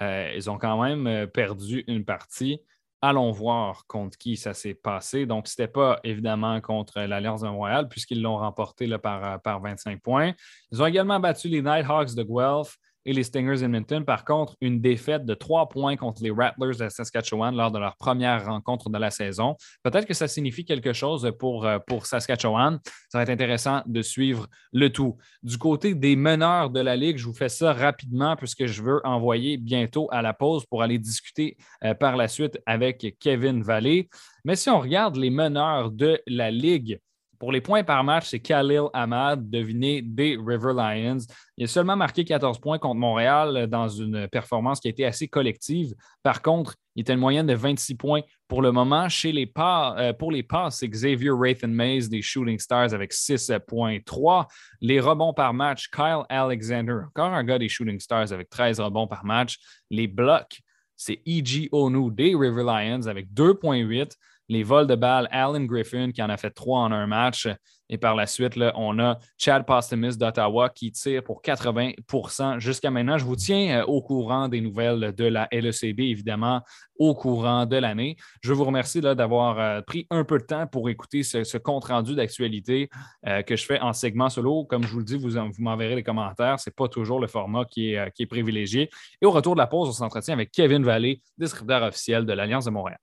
A: ils ont quand même perdu une partie. Allons voir contre qui ça s'est passé. Donc, ce n'était pas évidemment contre l'Alliance de Montréal, puisqu'ils l'ont remporté par, par 25 points. Ils ont également battu les Nighthawks de Guelph et les Stingers Edmonton. Par contre, une défaite de trois points contre les Rattlers de Saskatchewan lors de leur première rencontre de la saison. Peut-être que ça signifie quelque chose pour, euh, pour Saskatchewan. Ça va être intéressant de suivre le tout. Du côté des meneurs de la Ligue, je vous fais ça rapidement puisque je veux envoyer bientôt à la pause pour aller discuter euh, par la suite avec Kevin Vallée. Mais si on regarde les meneurs de la Ligue, pour les points par match, c'est Khalil Ahmad, deviné des River Lions. Il a seulement marqué 14 points contre Montréal dans une performance qui a été assez collective. Par contre, il était une moyenne de 26 points pour le moment. Chez les pas, euh, pour les passes, c'est Xavier Wraithen Mays des Shooting Stars avec 6.3. Les rebonds par match, Kyle Alexander, encore un gars des Shooting Stars avec 13 rebonds par match. Les blocs, c'est E.G. Onu des River Lions avec 2.8 les vols de balles, Alan Griffin qui en a fait trois en un match. Et par la suite, là, on a Chad Postumus d'Ottawa qui tire pour 80% jusqu'à maintenant. Je vous tiens euh, au courant des nouvelles de la LECB, évidemment, au courant de l'année. Je vous remercie d'avoir euh, pris un peu de temps pour écouter ce, compte-rendu d'actualité euh, que je fais en segment solo. Comme je vous le dis, vous, vous m'enverrez les commentaires. Ce n'est pas toujours le format qui est, qui est privilégié. Et au retour de la pause, on s'entretient avec Kevin Vallée, descripteur officiel de l'Alliance de Montréal.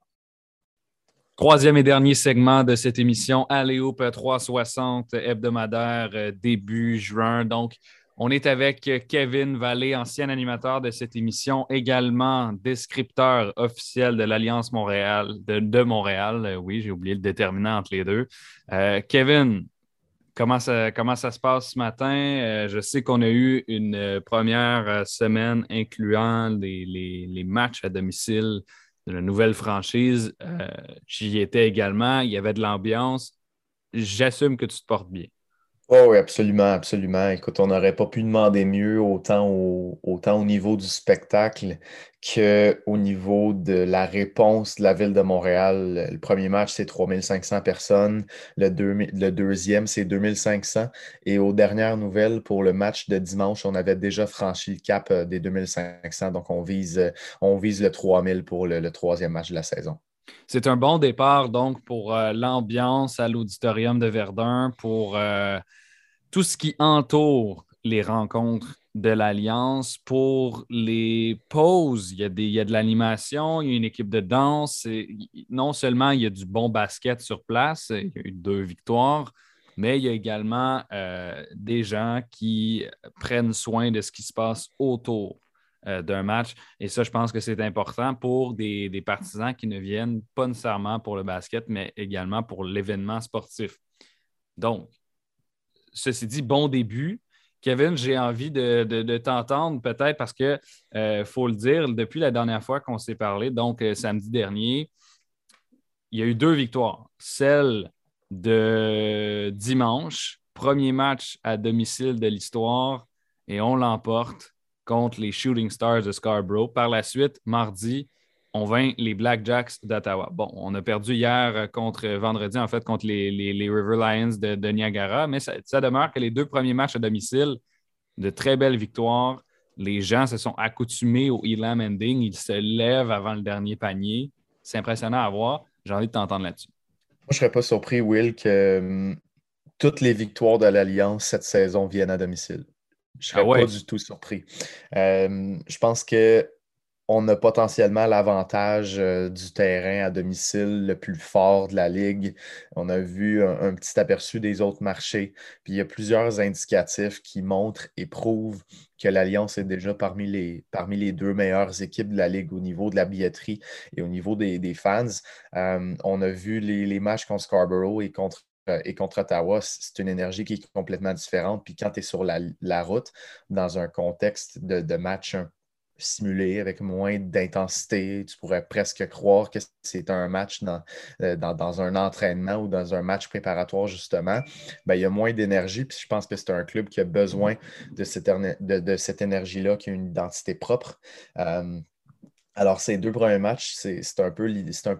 A: Troisième et dernier segment de cette émission, Aléoup 360 hebdomadaire euh, début juin. Donc, on est avec Kevin Vallée, ancien animateur de cette émission, également descripteur officiel de l'Alliance Montréal, de, Montréal. Euh, oui, j'ai oublié le déterminant entre les deux. Euh, Kevin, comment ça, comment ça se passe ce matin? Je sais qu'on a eu une première semaine incluant les, matchs à domicile de la nouvelle franchise. J'y étais également. Il y avait de l'ambiance. J'assume que tu te portes bien.
C: Oh oui, absolument, absolument. Écoute, on n'aurait pas pu demander mieux autant au, autant au niveau du spectacle qu'au niveau de la réponse de la ville de Montréal. Le premier match, c'est 3500 personnes. Le, le deuxième, c'est 2500. Et aux dernières nouvelles, pour le match de dimanche, on avait déjà franchi le cap euh, des 2500. Donc, on vise, euh, on vise le 3000 pour le troisième match de la saison.
A: C'est un bon départ donc pour euh, l'ambiance à l'auditorium de Verdun, pour tout ce qui entoure les rencontres de l'Alliance, pour les pauses. Il y a, des, de l'animation, il y a une équipe de danse. non seulement il y a du bon basket sur place, il y a eu deux victoires, mais il y a également euh, des gens qui prennent soin de ce qui se passe autour. Euh, d'un match. Et ça, je pense que c'est important pour des, partisans qui ne viennent pas nécessairement pour le basket, mais également pour l'événement sportif. Donc, ceci dit, bon début. Kevin, j'ai envie de, t'entendre peut-être parce que, euh, faut le dire, depuis la dernière fois qu'on s'est parlé, donc euh, samedi dernier, il y a eu deux victoires. Celle de dimanche, premier match à domicile de l'histoire, et on l'emporte contre les Shooting Stars de Scarborough. Par la suite, mardi, on vainc les Blackjacks d'Ottawa. Bon, on a perdu hier euh, contre vendredi, en fait, contre les, River Lions de, Niagara, mais ça, demeure que les deux premiers matchs à domicile, de très belles victoires. Les gens se sont accoutumés au Elam ending. Ils se lèvent avant le dernier panier. C'est impressionnant à voir. J'ai envie de t'entendre là-dessus.
C: Moi, je ne serais pas surpris, Will, que hum, toutes les victoires de l'Alliance cette saison viennent à domicile. Je ne serais ah pas du tout surpris. Euh, je pense qu'on a potentiellement l'avantage euh, du terrain à domicile le plus fort de la ligue. On a vu un, petit aperçu des autres marchés. Puis il y a plusieurs indicatifs qui montrent et prouvent que l'Alliance est déjà parmi les, deux meilleures équipes de la ligue au niveau de la billetterie et au niveau des, fans. Euh, on a vu les, les matchs contre Scarborough et contre euh, et contre Ottawa, c'est une énergie qui est complètement différente. Puis quand tu es sur la, route, dans un contexte de, match simulé avec moins d'intensité, tu pourrais presque croire que c'est un match euh, dans, dans, un entraînement ou dans un match préparatoire, justement. Ben, il y a moins d'énergie. Puis je pense que c'est un club qui a besoin de cette, énergie-là, qui a une identité propre. Euh, alors, ces deux premiers matchs, c'est un peu,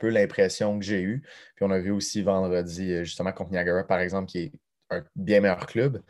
C: l'impression que j'ai eue. Puis on a vu aussi vendredi, euh, justement, contre Niagara, par exemple, qui est un bien meilleur club.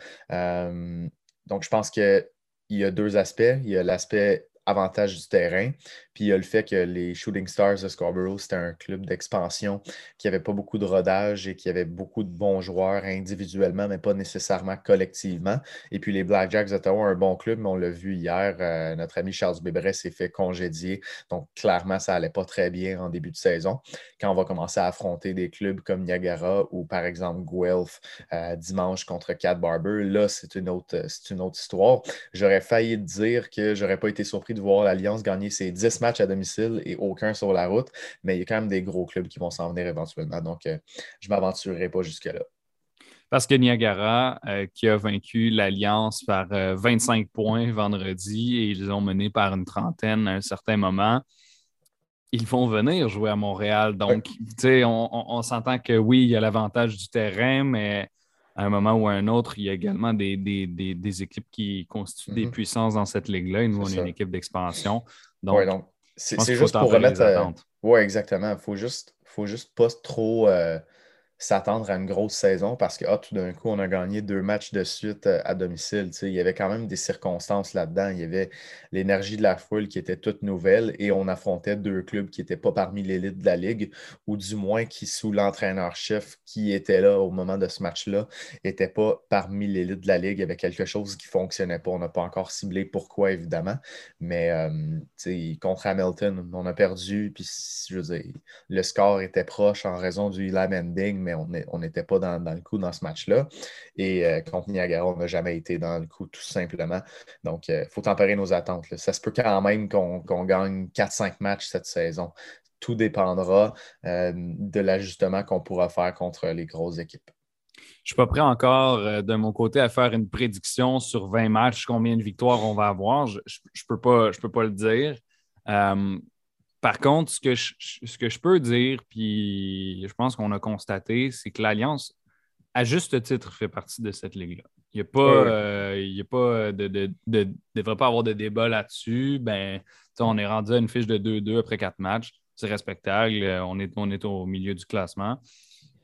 C: Donc, je pense qu'il y a deux aspects. Il y a l'aspect avantage du terrain. Puis il y a le fait que les Shooting Stars de Scarborough, c'était un club d'expansion qui n'avait pas beaucoup de rodage et qui avait beaucoup de bons joueurs individuellement, mais pas nécessairement collectivement. Et puis les Blackjacks d'Ottawa, un bon club, mais on l'a vu hier, euh, notre ami Charles Bébret s'est fait congédier. Donc clairement, ça n'allait pas très bien en début de saison. Quand on va commencer à affronter des clubs comme Niagara ou par exemple Guelph euh, dimanche contre Cat Barber, là, c'est une, autre, une autre histoire. J'aurais failli dire que j'aurais pas été surpris de voir l'Alliance gagner ses 10 matchs à domicile et aucun sur la route, mais il y a quand même des gros clubs qui vont s'en venir éventuellement. Donc, euh, je ne m'aventurerai pas jusque-là.
A: Parce que Niagara, euh, qui a vaincu l'Alliance par 25 euh, points vendredi et ils ont mené par une trentaine à un certain moment, ils vont venir jouer à Montréal. Donc, sais, on s'entend que oui, il y a l'avantage du terrain, mais à un moment ou à un autre, il y a également des, des, équipes qui constituent des mhm. puissances dans cette ligue-là. Et nous, on est une équipe d'expansion. Donc,
C: c'est juste pour remettre. Euh, oui, exactement. Il faut juste, faut juste pas trop. Euh, s'attendre à une grosse saison parce que ah, tout d'un coup, on a gagné deux matchs de suite euh, à domicile. Il y avait quand même des circonstances là-dedans. Il y avait l'énergie de la foule qui était toute nouvelle et on affrontait deux clubs qui n'étaient pas parmi l'élite de la Ligue, ou du moins qui, sous l'entraîneur-chef qui était là au moment de ce match-là, n'était pas parmi l'élite de la Ligue. Il y avait quelque chose qui ne fonctionnait pas. On n'a pas encore ciblé pourquoi, évidemment. Mais euh, contre Hamilton, on a perdu. Puis, je veux le score était proche en raison du Elam ending, on n'était pas dans, le coup dans ce match-là. Et euh, contre Niagara, on n'a jamais été dans le coup, tout simplement. Donc, il euh, faut tempérer nos attentes. Ça se peut quand même qu'on gagne 4-5 matchs cette saison. Tout dépendra euh, de l'ajustement qu'on pourra faire contre les grosses équipes.
A: Je ne suis pas prêt encore de mon côté à faire une prédiction sur 20 matchs, combien de victoires on va avoir. Je ne peux, pas, peux pas le dire. Par contre, ce que, je, ce que je peux dire, puis je pense qu'on a constaté, c'est que l'Alliance, à juste titre, fait partie de cette ligue-là. Il n'y a pas, euh, il y a pas de, de, devrait pas avoir de débat là-dessus. Ben, on est rendu à une fiche de 2-2 après quatre matchs. C'est respectable. On est, on est au milieu du classement.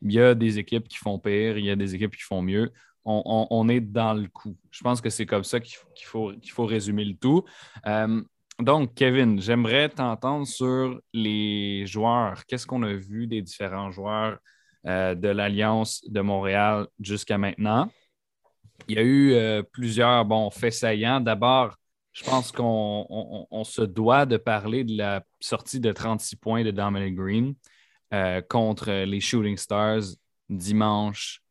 A: Il y a des équipes qui font pire, il y a des équipes qui font mieux. On, est dans le coup. Je pense que c'est comme ça qu'il faut, qu'il faut, résumer le tout. Euh, donc, Kevin, j'aimerais t'entendre sur les joueurs. Qu'est-ce qu'on a vu des différents joueurs euh, de l'Alliance de Montréal jusqu'à maintenant? Il y a eu euh, plusieurs bons faits saillants. D'abord, je pense qu'on se doit de parler de la sortie de 36 points de Dominic Green. Euh, contre les Shooting Stars dimanche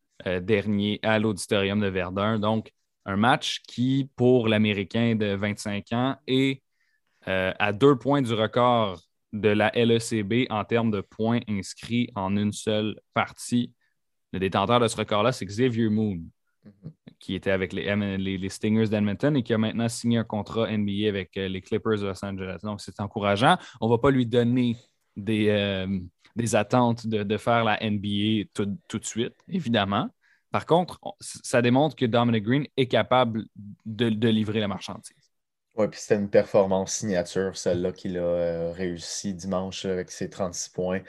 A: dernier à l'Auditorium de Verdun. Donc, un match qui, pour l'Américain de 25 ans, est euh, à deux points du record de la LECB en termes de points inscrits en une seule partie. Le détenteur de ce record-là, c'est Xavier Moon, mm-hmm. qui était avec les, les Stingers d'Edmonton et qui a maintenant signé un contrat NBA avec les Clippers de Los Angeles. Donc, c'est encourageant. On ne va pas lui donner des, des attentes de, faire la NBA tout, de suite, évidemment. Par contre, ça démontre que Dominic Green est capable de livrer la marchandise.
C: Oui, puis c'était une performance signature, celle-là qu'il a euh, réussi dimanche avec ses 36 points.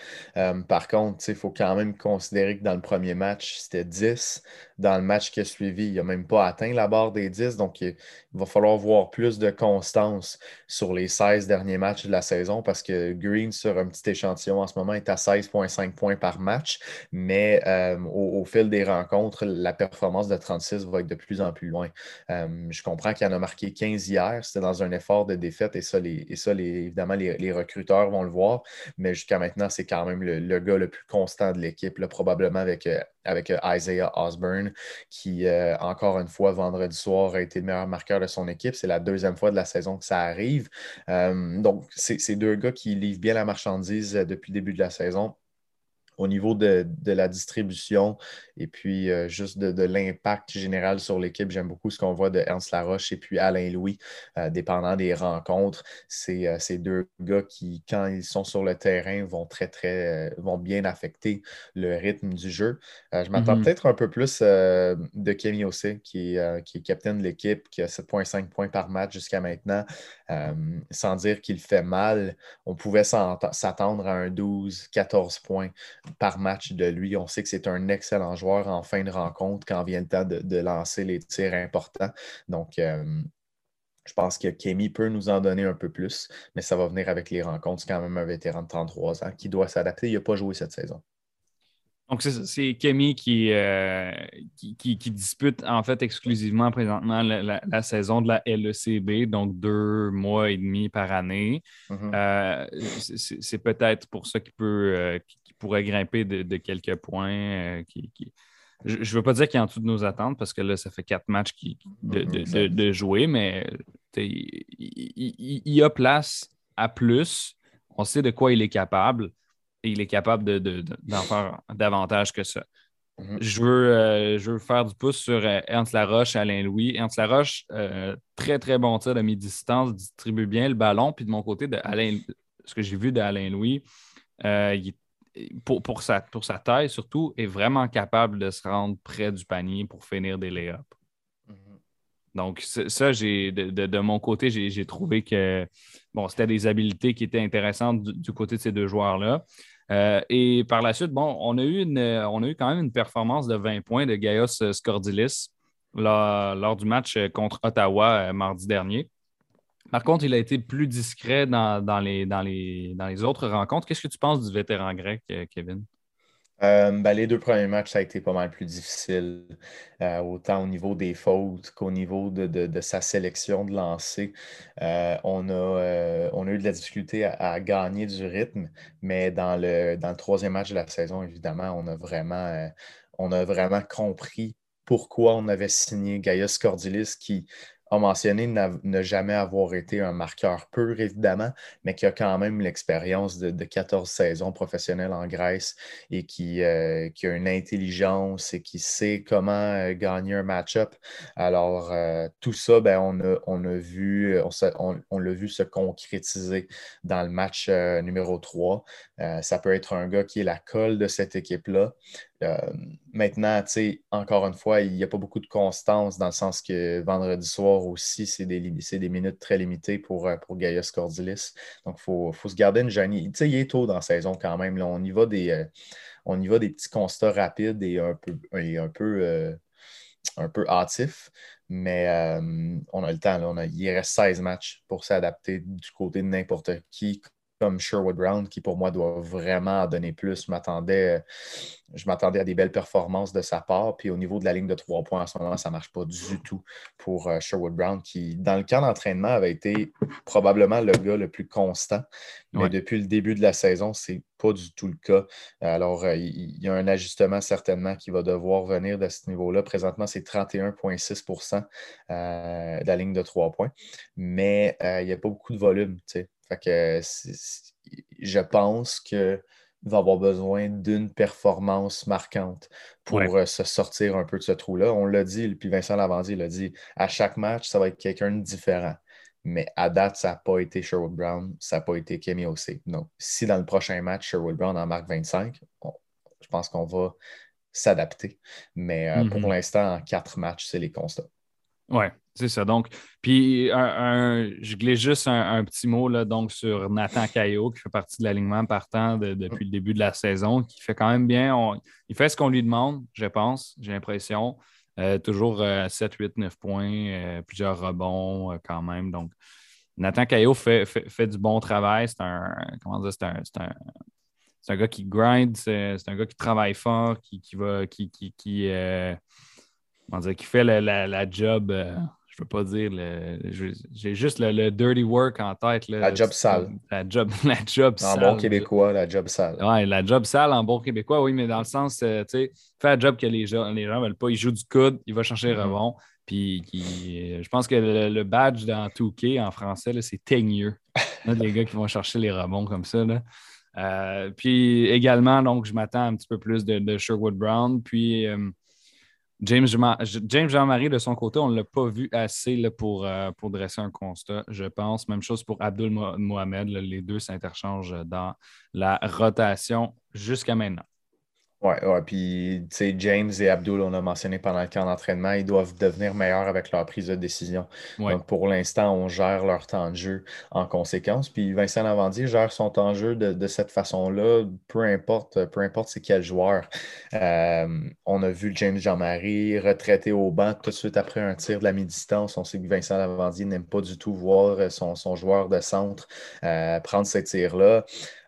C: Par contre, il faut quand même considérer que dans le premier match, c'était 10. Dans le match qui a suivi, il n'a même pas atteint la barre des 10. Donc, il, va falloir voir plus de constance sur les 16 derniers matchs de la saison parce que Green, sur un petit échantillon en ce moment, est à 16,5 points par match. Mais euh, au, fil des rencontres, la performance de 36 va être de plus en plus loin. je comprends qu'il en a marqué 15 hier dans un effort de défaite et ça, les, et ça évidemment, les, recruteurs vont le voir. Mais jusqu'à maintenant, c'est quand même le, gars le plus constant de l'équipe, probablement avec, euh, avec euh, Isaiah Osborne, qui, euh, encore une fois, vendredi soir, a été le meilleur marqueur de son équipe. C'est la deuxième fois de la saison que ça arrive. donc, c'est deux gars qui livrent bien la marchandise depuis le début de la saison au niveau de, la distribution et puis euh, juste de, l'impact général sur l'équipe, j'aime beaucoup ce qu'on voit de Ernst Laroche et puis Alain Louis, euh, dépendant des rencontres. C'est euh, ces deux gars qui, quand ils sont sur le terrain, vont très, très, vont bien affecter le rythme du jeu. je m'attends mm-hmm. peut-être un peu plus de Kemi Ossé, qui, qui est capitaine de l'équipe, qui a 7,5 points par match jusqu'à maintenant. sans dire qu'il fait mal, on pouvait s'attendre à un 12-14 points par match de lui. On sait que c'est un excellent joueur en fin de rencontre quand vient le temps de, lancer les tirs importants. Donc, euh, je pense que Kemi peut nous en donner un peu plus, mais ça va venir avec les rencontres. C'est quand même un vétéran de 33 ans qui doit s'adapter. Il n'a pas joué cette saison.
A: Donc, c'est Kemi euh, qui, qui, dispute en fait exclusivement présentement la, saison de la LECB, donc deux mois et demi par année. Mm-hmm. Euh, c'est peut-être pour ça qu'il peut, pourrait grimper de, quelques points. Euh, qui, Je ne veux pas dire qu'il est en dessous de nos attentes parce que là, ça fait quatre matchs qui, de, mm-hmm. jouer, mais il, y a place à plus. On sait de quoi il est capable et il est capable d'en faire davantage que ça. Mm-hmm. Je, veux, euh, je veux faire du pouce sur euh, Ernst Laroche, Alain Louis. Ernst Laroche, très, très bon tir de mi-distance, distribue bien le ballon. Puis de mon côté, de Alain, ce que j'ai vu d'Alain Louis, il pour, pour, sa, pour sa taille surtout, est vraiment capable de se rendre près du panier pour finir des lay-ups. Mm-hmm. Donc, ça, j'ai de, mon côté, j'ai trouvé que bon, c'était des habiletés qui étaient intéressantes du, côté de ces deux joueurs-là. Euh, et par la suite, bon, on a, eu une, on a eu quand même une performance de 20 points de Gaius Scordilis lors du match contre Ottawa euh, mardi dernier. Par contre, il a été plus discret dans, les, dans, les, dans les autres rencontres. Qu'est-ce que tu penses du vétéran grec, euh, Kevin?
C: Euh, ben, les deux premiers matchs, ça a été pas mal plus difficile, euh, autant au niveau des fautes qu'au niveau de, sa sélection de lancer. on, a, on a eu de la difficulté à, gagner du rythme, mais dans le, dans le troisième match de la saison, évidemment, on a vraiment, on a vraiment compris pourquoi on avait signé Gaius Cordilis qui a mentionné ne jamais avoir été un marqueur pur, évidemment, mais qui a quand même l'expérience de, 14 saisons professionnelles en Grèce et qui, euh, qui, a une intelligence et qui sait comment euh, gagner un match-up. Alors, euh, tout ça, ben, on, a, on a vu, on l'a vu se concrétiser dans le match numéro 3. Ça peut être un gars qui est la colle de cette équipe-là. Euh, maintenant, tu sais, encore une fois, il n'y a pas beaucoup de constance dans le sens que vendredi soir aussi, c'est des, minutes très limitées pour, euh, pour Gaius Cordilis. Donc, il faut, se garder une jeune. Tu sais, il est tôt dans la saison quand même. Là. On, y va des, euh, on y des petits constats rapides et un peu, un peu, un peu hâtifs. Mais on a le temps. On a, il reste 16 matchs pour s'adapter du côté de n'importe qui, comme Sherwood Brown, qui pour moi doit vraiment donner plus. Je m'attendais, je m'attendais à des belles performances de sa part. Puis au niveau de la ligne de trois points, en ce moment, ça ne marche pas du tout pour euh, Sherwood Brown, qui, dans le camp d'entraînement, avait été probablement le gars le plus constant. Mais depuis le début de la saison, ce n'est pas du tout le cas. Alors, euh, il y a un ajustement certainement qui va devoir venir de ce niveau-là. Présentement, c'est 31,6% euh, de la ligne de trois points. Mais il n'y a pas beaucoup de volume. Fait que je pense qu'il va avoir besoin d'une performance marquante pour euh, se sortir un peu de ce trou-là. On l'a dit, puis Vincent Lavandier l'a dit, à chaque match, ça va être quelqu'un de différent. Mais à date, ça n'a pas été Sherwood Brown, ça n'a pas été Kemi Osei. Donc, si dans le prochain match, Sherwood Brown en marque 25, je pense qu'on va s'adapter. Mais euh, pour mm-hmm. l'instant, en quatre matchs, c'est les constats.
A: Oui, c'est ça. Donc, puis je glisse juste un, petit mot là, donc, sur Nathan Caillot, qui fait partie de l'alignement partant depuis le début de la saison, qui fait quand même bien. il fait ce qu'on lui demande, je pense, j'ai l'impression. Euh, toujours 7, 8, 9 points, euh, plusieurs rebonds euh, quand même. Donc, Nathan Caillot fait, fait, du bon travail. C'est un, comment dire, c'est un, un, un, gars qui grind, c'est un gars qui travaille fort, qui, qui va, qui, qui, qui qui fait la, job, euh, je ne peux pas dire, j'ai juste le, dirty work en tête.
C: la job sale.
A: La job, la job
C: sale. En bon québécois, la job sale.
A: Oui, la job sale en bon québécois, oui, mais dans le sens, euh, tu sais, fait la job que les gens ne les gens veulent pas. Il joue du coude, il va chercher le mm-hmm. rebond. Puis euh, je pense que le, badge dans 2K en français, c'est teigneux. les gars qui vont chercher les rebonds comme ça. puis également, donc, je m'attends un petit peu plus de, Sherwood Brown. Puis James, Jean-Marie, de son côté, on ne l'a pas vu assez pour, euh, pour dresser un constat, je pense. Même chose pour Abdul Mohamed. les deux s'interchangent dans la rotation jusqu'à maintenant.
C: Oui, ouais, puis James et Abdul, on a mentionné pendant le camp d'entraînement, ils doivent devenir meilleurs avec leur prise de décision. Donc pour l'instant, on gère leur temps de jeu en conséquence. Puis Vincent Lavandier gère son temps de jeu de, cette façon-là, peu importe, peu importe c'est quel joueur. Euh, on a vu James Jean-Marie retraité au banc tout de suite après un tir de la mi-distance. On sait que Vincent Lavandier n'aime pas du tout voir son, joueur de centre euh, prendre ces tirs-là.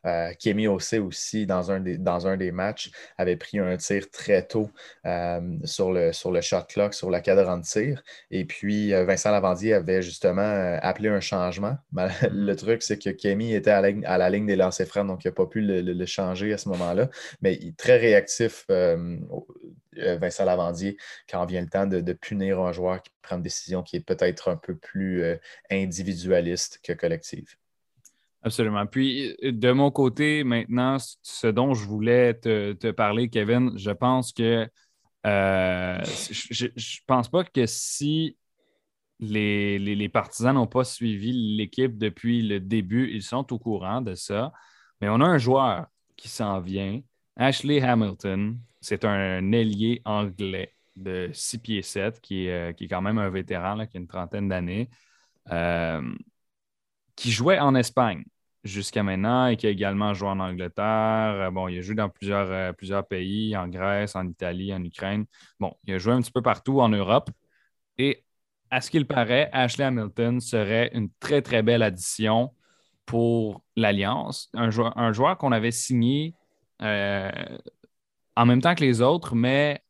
C: Euh, Kemi Osei aussi, dans un, des, dans un des matchs, avait pris un tir très tôt euh, sur, le, sur le shot clock, sur la cadran de tir. Et puis, euh, Vincent Lavandier avait justement appelé un changement. le truc, c'est que Kemi était à la, ligne des lancers francs, donc il n'a pas pu le, changer à ce moment-là. Mais il est très réactif. Vincent Lavandier, quand vient le temps de, de, punir un joueur qui prend une décision qui est peut-être un peu plus individualiste que collective.
A: Absolument. Puis, de mon côté, maintenant, ce dont je voulais te, parler, Kevin, je pense que euh, je ne pense pas que si les, partisans n'ont pas suivi l'équipe depuis le début, ils sont au courant de ça. Mais on a un joueur qui s'en vient, Ashley Hamilton. C'est un ailier anglais de 6 pieds 7, qui est, euh, qui est quand même un vétéran, qui a une trentaine d'années. Euh, qui jouait en Espagne jusqu'à maintenant et qui a également joué en Angleterre. Euh, bon, il a joué dans plusieurs, euh, plusieurs pays, en Grèce, en Italie, en Ukraine. Bon, il a joué un petit peu partout en Europe. Et à ce qu'il paraît, Ashley Hamilton serait une très, très belle addition pour l'Alliance. Un joueur, un joueur qu'on avait signé euh, en même temps que les autres, mais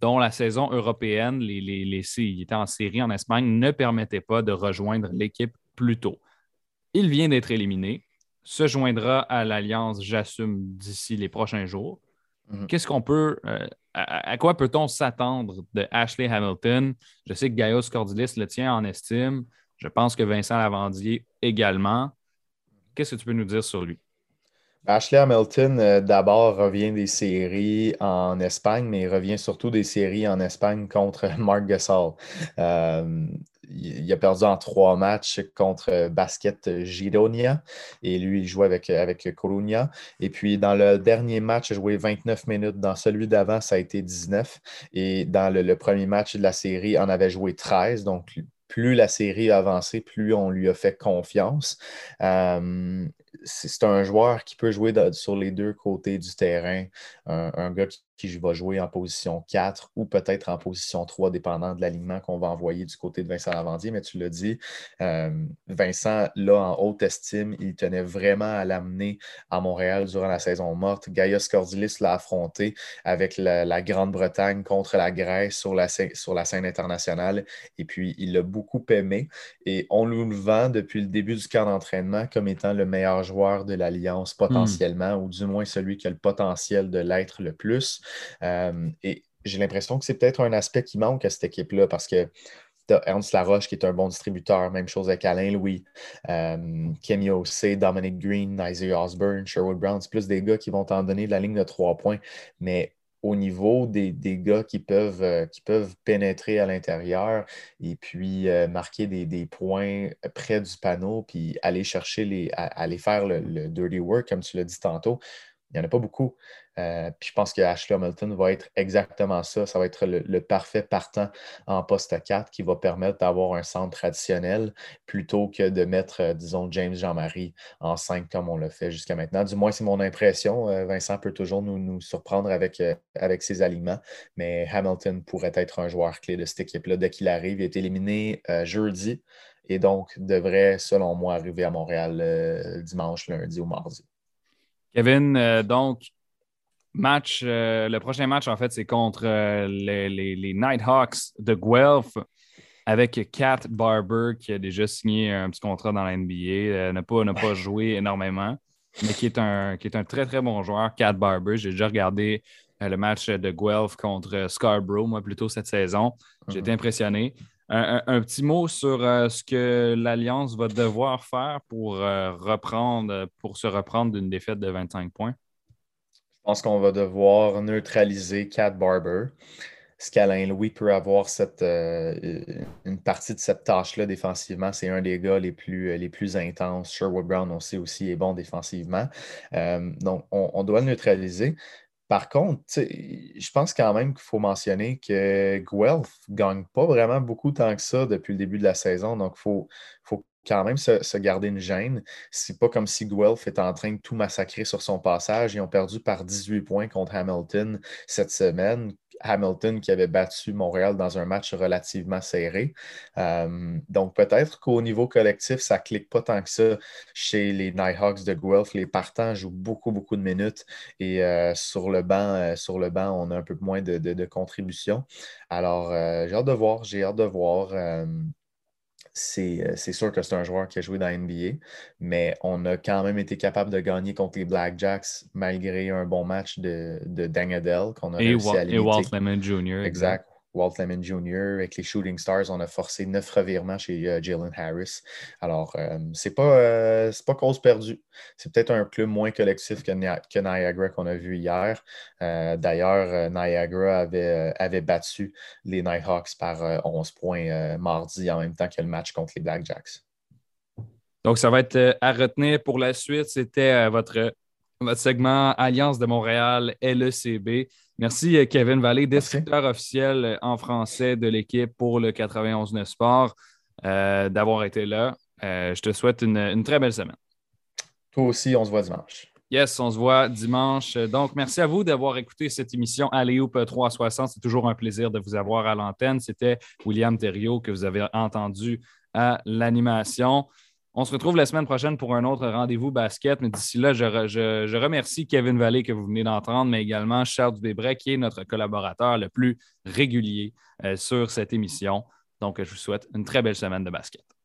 A: dont la saison européenne, les, les, les, il était en série en Espagne, ne permettait pas de rejoindre l'équipe plus tôt. Il vient d'être éliminé, se joindra à l'Alliance, j'assume, d'ici les prochains jours. Mhm. Qu'est-ce qu'on peut, euh, à, quoi peut-on s'attendre de Ashley Hamilton? Je sais que Gaius Cordilis le tient en estime. Je pense que Vincent Lavandier également. Qu'est-ce que tu peux nous dire sur lui?
C: Ashley Hamilton, euh, d'abord, revient des séries en Espagne, mais il revient surtout des séries en Espagne contre Marc Gasol. Euh, il a perdu en trois matchs contre Basket Gironia et lui, il jouait avec, avec Coruña. Et puis, dans le dernier match, il a joué 29 minutes. Dans celui d'avant, ça a été 19. Et dans le, premier match de la série, il en avait joué 13. Donc, plus la série a avancé, plus on lui a fait confiance. Euh, c'est un joueur qui peut jouer sur les deux côtés du terrain. Un, gars qui, va jouer en position 4 ou peut-être en position 3, dépendant de l'alignement qu'on va envoyer du côté de Vincent Lavandier. Mais tu l'as dit, euh, Vincent, là, en haute estime, il tenait vraiment à l'amener à Montréal durant la saison morte. Gaius Cordilis l'a affronté avec la, Grande-Bretagne contre la Grèce sur la, sur la scène internationale. Et puis, il l'a beaucoup aimé. Et on nous le vend depuis le début du camp d'entraînement comme étant le meilleur joueur de l'Alliance hmm. potentiellement, ou du moins celui qui a le potentiel de l'être le plus. Euh, et j'ai l'impression que c'est peut-être un aspect qui manque à cette équipe-là parce que tu as Ernst Laroche qui est un bon distributeur, même chose avec Alain Louis, euh, Kemi Dominic Green, Isaiah Osborne, Sherwood Brown. C'est plus des gars qui vont t'en donner de la ligne de trois points. Mais au niveau des, gars qui peuvent, euh, qui peuvent pénétrer à l'intérieur et puis euh, marquer des, points près du panneau, puis aller chercher les, aller faire le dirty work, comme tu l'as dit tantôt. Il n'y en a pas beaucoup. Euh, puis je pense que Ashley Hamilton va être exactement ça. Ça va être le, parfait partant en poste 4 qui va permettre d'avoir un centre traditionnel plutôt que de mettre, euh, disons, James Jean-Marie en 5 comme on l'a fait jusqu'à maintenant. Du moins, c'est mon impression. Euh, Vincent peut toujours nous, surprendre avec, avec ses alignements, mais Hamilton pourrait être un joueur clé de cette équipe-là dès qu'il arrive. Il est éliminé jeudi et donc devrait, selon moi, arriver à Montréal dimanche, lundi ou mardi.
A: Kevin, donc, match, euh, le prochain match, en fait, c'est contre euh, les, Nighthawks de Guelph avec Kat Barber qui a déjà signé un petit contrat dans la NBA, euh, n'a pas, pas joué énormément, mais qui est, un, qui est un très, très bon joueur, Kat Barber. J'ai déjà regardé le match de Guelph contre Scarborough, moi, plutôt cette saison. J'ai été uh-huh. impressionné. Un, petit mot sur ce que l'Alliance va devoir faire pour, reprendre, pour se reprendre d'une défaite de 25 points?
C: Je pense qu'on va devoir neutraliser Cat Barber. Ce qu'Alain Louis peut avoir cette, euh, une partie de cette tâche-là défensivement, c'est un des gars les plus, les plus intenses. Sherwood Brown, on sait aussi, est bon défensivement. Euh, donc, on, doit le neutraliser. Par contre, je pense quand même qu'il faut mentionner que Guelph ne gagne pas vraiment beaucoup tant que ça depuis le début de la saison. Donc, il faut, faut quand même se, garder une gêne. C'est pas comme si Guelph est en train de tout massacrer sur son passage. Ils ont perdu par 18 points contre Hamilton cette semaine. Hamilton qui avait battu Montréal dans un match relativement serré. Euh, donc peut-être qu'au niveau collectif, ça ne clique pas tant que ça chez les Nighthawks de Guelph. Les partants jouent beaucoup, beaucoup de minutes et euh, sur, le banc, euh, sur le banc, on a un peu moins de, de, de contribution. Alors, j'ai hâte de voir, j'ai hâte de voir. Euh, c'est sûr que c'est un joueur qui a joué dans NBA, mais on a quand même été capable de gagner contre les Blackjacks malgré un bon match de, de Dangadel qu'on a réussi à limiter.
A: Et Walt Lemon Jr.
C: Exact. Walt Lemon Jr. Avec les Shooting Stars, on a forcé neuf revirements chez euh, Jalen Harris. Alors, euh, c'est pas, euh, pas cause perdue. C'est peut-être un club moins collectif que, Niagara qu'on a vu hier. D'ailleurs, Niagara avait, avait battu les Nighthawks par 11 points mardi en même temps que le match contre les Blackjacks.
A: Donc, ça va être à retenir pour la suite. C'était votre votre segment Alliance de Montréal, LECB. Merci, euh, Kevin Vallée, descripteur officiel euh, en français de l'équipe pour le 91-9 Sport, euh, d'avoir été là. je te souhaite une, très belle semaine.
C: Toi aussi, on se voit dimanche.
A: Yes, on se voit dimanche. Donc, merci à vous d'avoir écouté cette émission Aléoup 360. C'est toujours un plaisir de vous avoir à l'antenne. C'était William Thériault que vous avez entendu à l'animation. On se retrouve la semaine prochaine pour un autre rendez-vous basket. Mais d'ici là, je, remercie Kevin Vallée que vous venez d'entendre, mais également Charles Dubébret, qui est notre collaborateur le plus régulier euh, sur cette émission. Donc, je vous souhaite une très belle semaine de basket.